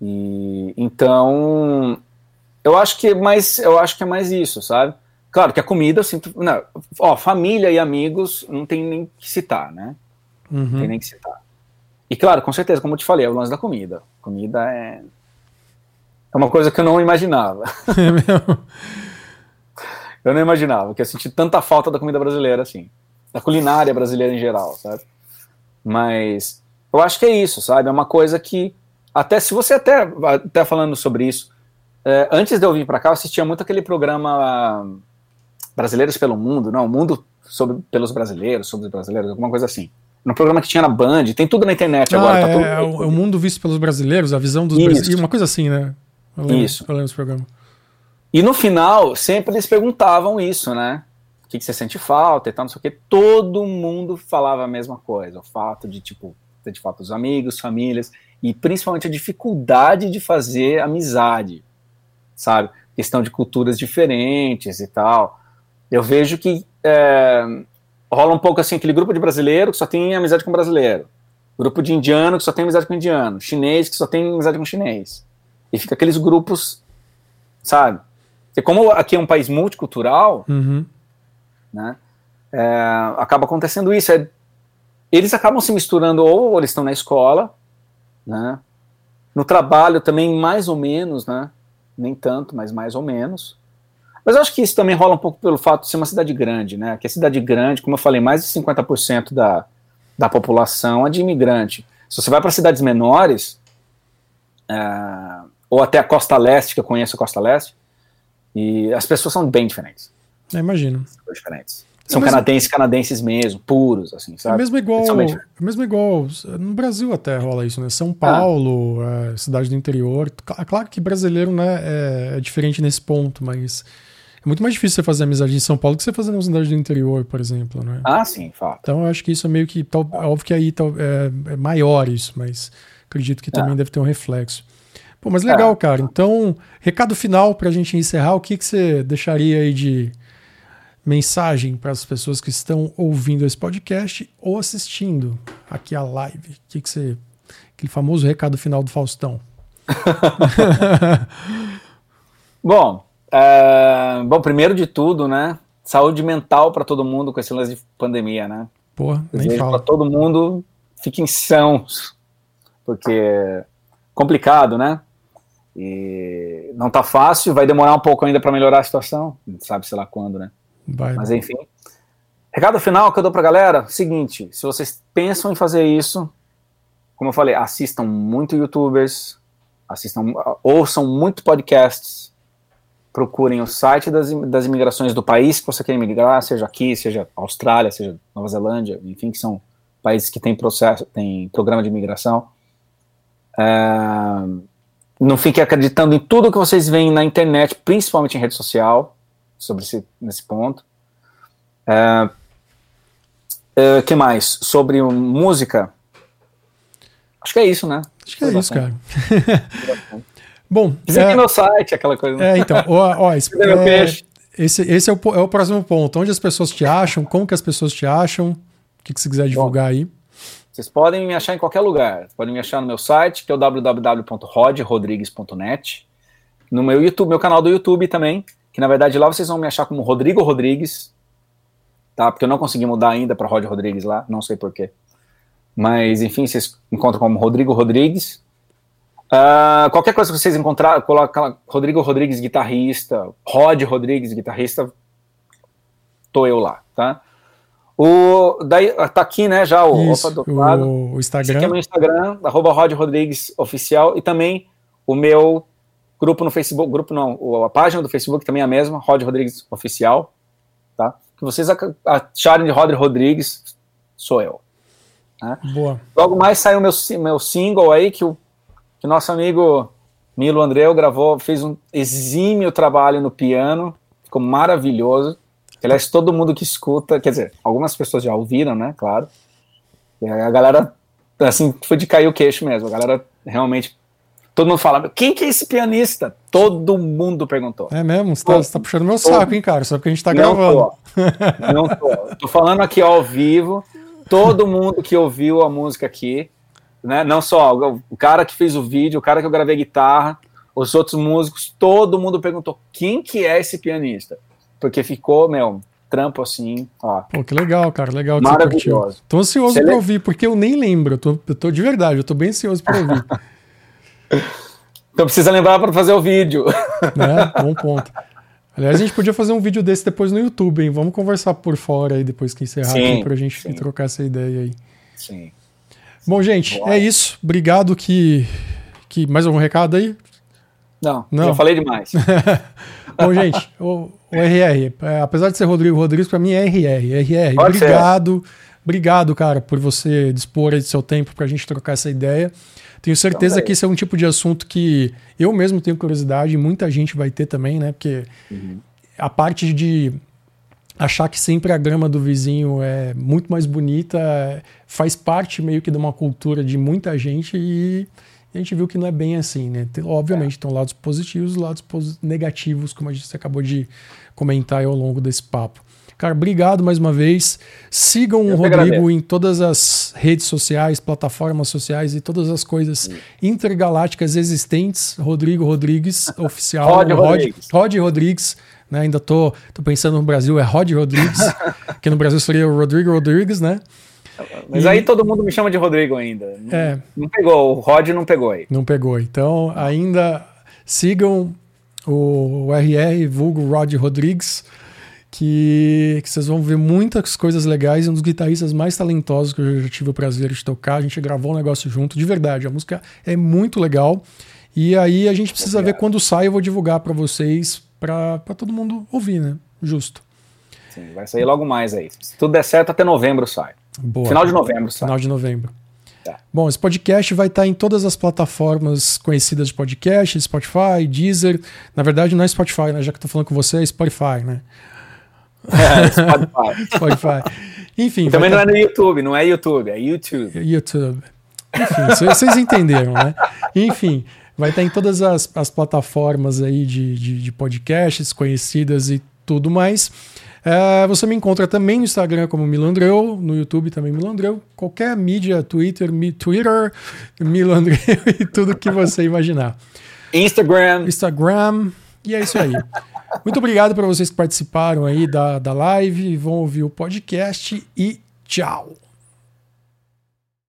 E então, eu acho que é mais, eu acho que é mais isso, sabe? Claro que a comida, eu sinto, não, ó, família e amigos não tem nem que citar, né? Uhum. Não tem nem que citar. E claro, com certeza, como eu te falei, é o lance da comida. Comida é. É uma coisa que eu não imaginava. É mesmo? eu não imaginava que eu senti tanta falta da comida brasileira assim. da culinária brasileira em geral, sabe? Mas eu acho que é isso, sabe? É uma coisa que, até se você até, até falando sobre isso, é, antes de eu vir para cá, eu assistia muito aquele programa Brasileiros pelo Mundo, não, o Mundo sobre, pelos Brasileiros, sobre os brasileiros, alguma coisa assim. No programa que tinha na Band, tem tudo na internet ah, agora. Tá é, tudo... é, o, o, mundo visto pelos brasileiros, a visão dos brasileiros, uma coisa assim, né? Eu lembro, isso. Eu lembro desse programa. E no final, sempre eles perguntavam isso, né? O que, que você sente falta e tal, não sei o quê. Todo mundo falava a mesma coisa. O fato de, tipo, ter de fato os amigos, famílias, e principalmente a dificuldade de fazer amizade, sabe? Questão de culturas diferentes e tal. Eu vejo que é, rola um pouco assim, aquele grupo de brasileiro que só tem amizade com brasileiro, grupo de indiano que só tem amizade com indiano, chinês que só tem amizade com chinês. E fica aqueles grupos, sabe? Porque como aqui é um país multicultural, uhum. né, é, acaba acontecendo isso. É, eles acabam se misturando, ou eles estão na escola, né, no trabalho também mais ou menos, né, nem tanto, mas mais ou menos. Mas eu acho que isso também rola um pouco pelo fato de ser uma cidade grande, né? Que a cidade grande, como eu falei, mais de 50% da, da população é de imigrante. Se você vai para cidades menores, é, ou até a costa leste, que eu conheço a costa leste, e as pessoas são bem diferentes. Eu imagino. São diferentes. É são mesmo... canadenses, canadenses mesmo, puros, assim, sabe? É mesmo igual, é mesmo igual, no Brasil até rola isso, né? São Paulo, ah. é, cidade do interior. Claro que brasileiro, né, é, é diferente nesse ponto, mas é muito mais difícil você fazer amizade em São Paulo que você fazer na cidade do interior, por exemplo, né? Ah, sim, fato. Então eu acho que isso é meio que. Tal, é óbvio que aí tal, é, é, maior isso, mas acredito que também é. deve ter um reflexo. Pô, mas legal, é. cara. Então, recado final pra gente encerrar, o que, que você deixaria aí de mensagem para as pessoas que estão ouvindo esse podcast ou assistindo aqui a live? O que, que você. Aquele famoso recado final do Faustão. Bom, Uh, bom, primeiro de tudo, né? Saúde mental para todo mundo com esse lance de pandemia, né? Porra, nem fala. Para todo mundo, fiquem sãos, porque é complicado, né? E não tá fácil, vai demorar um pouco ainda para melhorar a situação, sabe sei lá quando, né? Vai, Mas enfim. Recado final que eu dou pra galera, seguinte, se vocês pensam em fazer isso, como eu falei, assistam muito youtubers, assistam, ouçam muito podcasts, procurem o site das, das imigrações do país que você quer imigrar, seja aqui, seja Austrália, seja Nova Zelândia, enfim, que são países que têm processo, têm programa de imigração. É, não fiquem acreditando em tudo que vocês veem na internet, principalmente em rede social, sobre esse nesse ponto. É, é, que mais? Sobre música? Acho que é isso, né? Acho que é isso, cara. Bom, Visite é, meu site, aquela coisa. É, então, ó, ó esse, é, esse, esse é, o, é o próximo ponto. Onde as pessoas te acham? Como que as pessoas te acham? O que, que você quiser divulgar Bom, aí? Vocês podem me achar em qualquer lugar. Podem me achar no meu site, que é o www.rodrodrigues.net. No meu YouTube, meu canal do YouTube também, que na verdade lá vocês vão me achar como Rodrigo Rodrigues, tá? Porque eu não consegui mudar ainda para Rod Rodrigues lá, não sei porquê. Mas enfim, vocês encontram como Rodrigo Rodrigues. Uh, qualquer coisa que vocês encontrar, coloca Rodrigo Rodrigues, guitarrista, Rod Rodrigues, guitarrista, tô eu lá, tá? O, daí, tá aqui, né, já o, Isso, opa, do lado. o Instagram. Esse é meu Instagram, arroba Rod Rodrigues Oficial, e também o meu grupo no Facebook, grupo não, a página do Facebook também é a mesma, Rod Rodrigues Oficial, tá? Que vocês acharem de Rod Rodrigues, sou eu. Né? Boa. Logo mais sai o meu, meu single aí, que o que nosso amigo Milo Andreu gravou, fez um exímio trabalho no piano, ficou maravilhoso. Aliás, todo mundo que escuta, quer dizer, algumas pessoas já ouviram, né, claro. E a galera, assim, foi de cair o queixo mesmo. A galera realmente, todo mundo fala, quem que é esse pianista? Todo mundo perguntou. É mesmo? Você tá, você tá puxando meu todo, saco, hein, cara? Só porque a gente tá não gravando. Tô, não tô. Tô falando aqui ao vivo, todo mundo que ouviu a música aqui, né? Não só o cara que fez o vídeo, o cara que eu gravei guitarra, os outros músicos, todo mundo perguntou quem que é esse pianista, porque ficou, meu, trampo assim, ó. Pô, que legal, cara, legal. Maravilhoso. Tô ansioso Você pra ouvir, porque eu nem lembro, eu tô, eu tô de verdade, eu tô bem ansioso pra ouvir. então precisa lembrar para fazer o vídeo. É, bom ponto. Aliás, a gente podia fazer um vídeo desse depois no YouTube, hein? Vamos conversar por fora aí depois que encerrar sim, aqui pra gente sim. trocar essa ideia aí. Sim. Bom, gente, Boa. é isso. Obrigado que, que. Mais algum recado aí? Não, Não. já falei demais. Bom, gente, o, o RR, é, apesar de ser Rodrigo Rodrigues, para mim é RR. RR, Pode obrigado. Ser. Obrigado, cara, por você dispor de seu tempo para a gente trocar essa ideia. Tenho certeza então, que esse é um tipo de assunto que eu mesmo tenho curiosidade e muita gente vai ter também, né? Porque uhum. a parte de achar que sempre a grama do vizinho é muito mais bonita faz parte meio que de uma cultura de muita gente e a gente viu que não é bem assim, né? Obviamente, é. tem lados positivos e lados negativos, como a gente acabou de comentar ao longo desse papo. Cara, obrigado mais uma vez. Sigam Eu o Rodrigo agradeço. em todas as redes sociais, plataformas sociais e todas as coisas hum. intergalácticas existentes. Rodrigo Rodrigues, oficial. Rod Rodrigues. Rod Rodrigues. Né? Ainda tô, tô pensando no Brasil, é Rod Rodrigues, que no Brasil seria o Rodrigo Rodrigues, né? Mas e... aí todo mundo me chama de Rodrigo ainda. Não, é. não pegou, o Rod não pegou aí. Não pegou. Então, ainda sigam o RR, vulgo Rod Rodrigues que, que vocês vão ver muitas coisas legais. É um dos guitarristas mais talentosos que eu já tive o prazer de tocar. A gente gravou um negócio junto, de verdade. A música é muito legal. E aí a gente precisa Obrigado. ver quando sai, eu vou divulgar para vocês, para todo mundo ouvir, né? Justo. Sim, vai sair logo mais aí. Se tudo der certo, até novembro sai. Boa. Final de novembro sai. Final de novembro. Tá. Bom, esse podcast vai estar em todas as plataformas conhecidas de podcast, Spotify, Deezer. Na verdade, não é Spotify, né? Já que tô falando com você, é Spotify, né? É, Spotify. Spotify. Enfim. E também não é no YouTube, não é YouTube, é YouTube. YouTube. Enfim, vocês entenderam, né? Enfim, vai estar em todas as, as plataformas aí de, de, de, podcasts conhecidas e tudo mais. É, você me encontra também no Instagram como Milandreu, no YouTube também Milandreu, qualquer mídia, Twitter, mi, Twitter, Milandreu e tudo que você imaginar. Instagram. Instagram. E é isso aí. Muito obrigado para vocês que participaram aí da, da live, vão ouvir o podcast e tchau.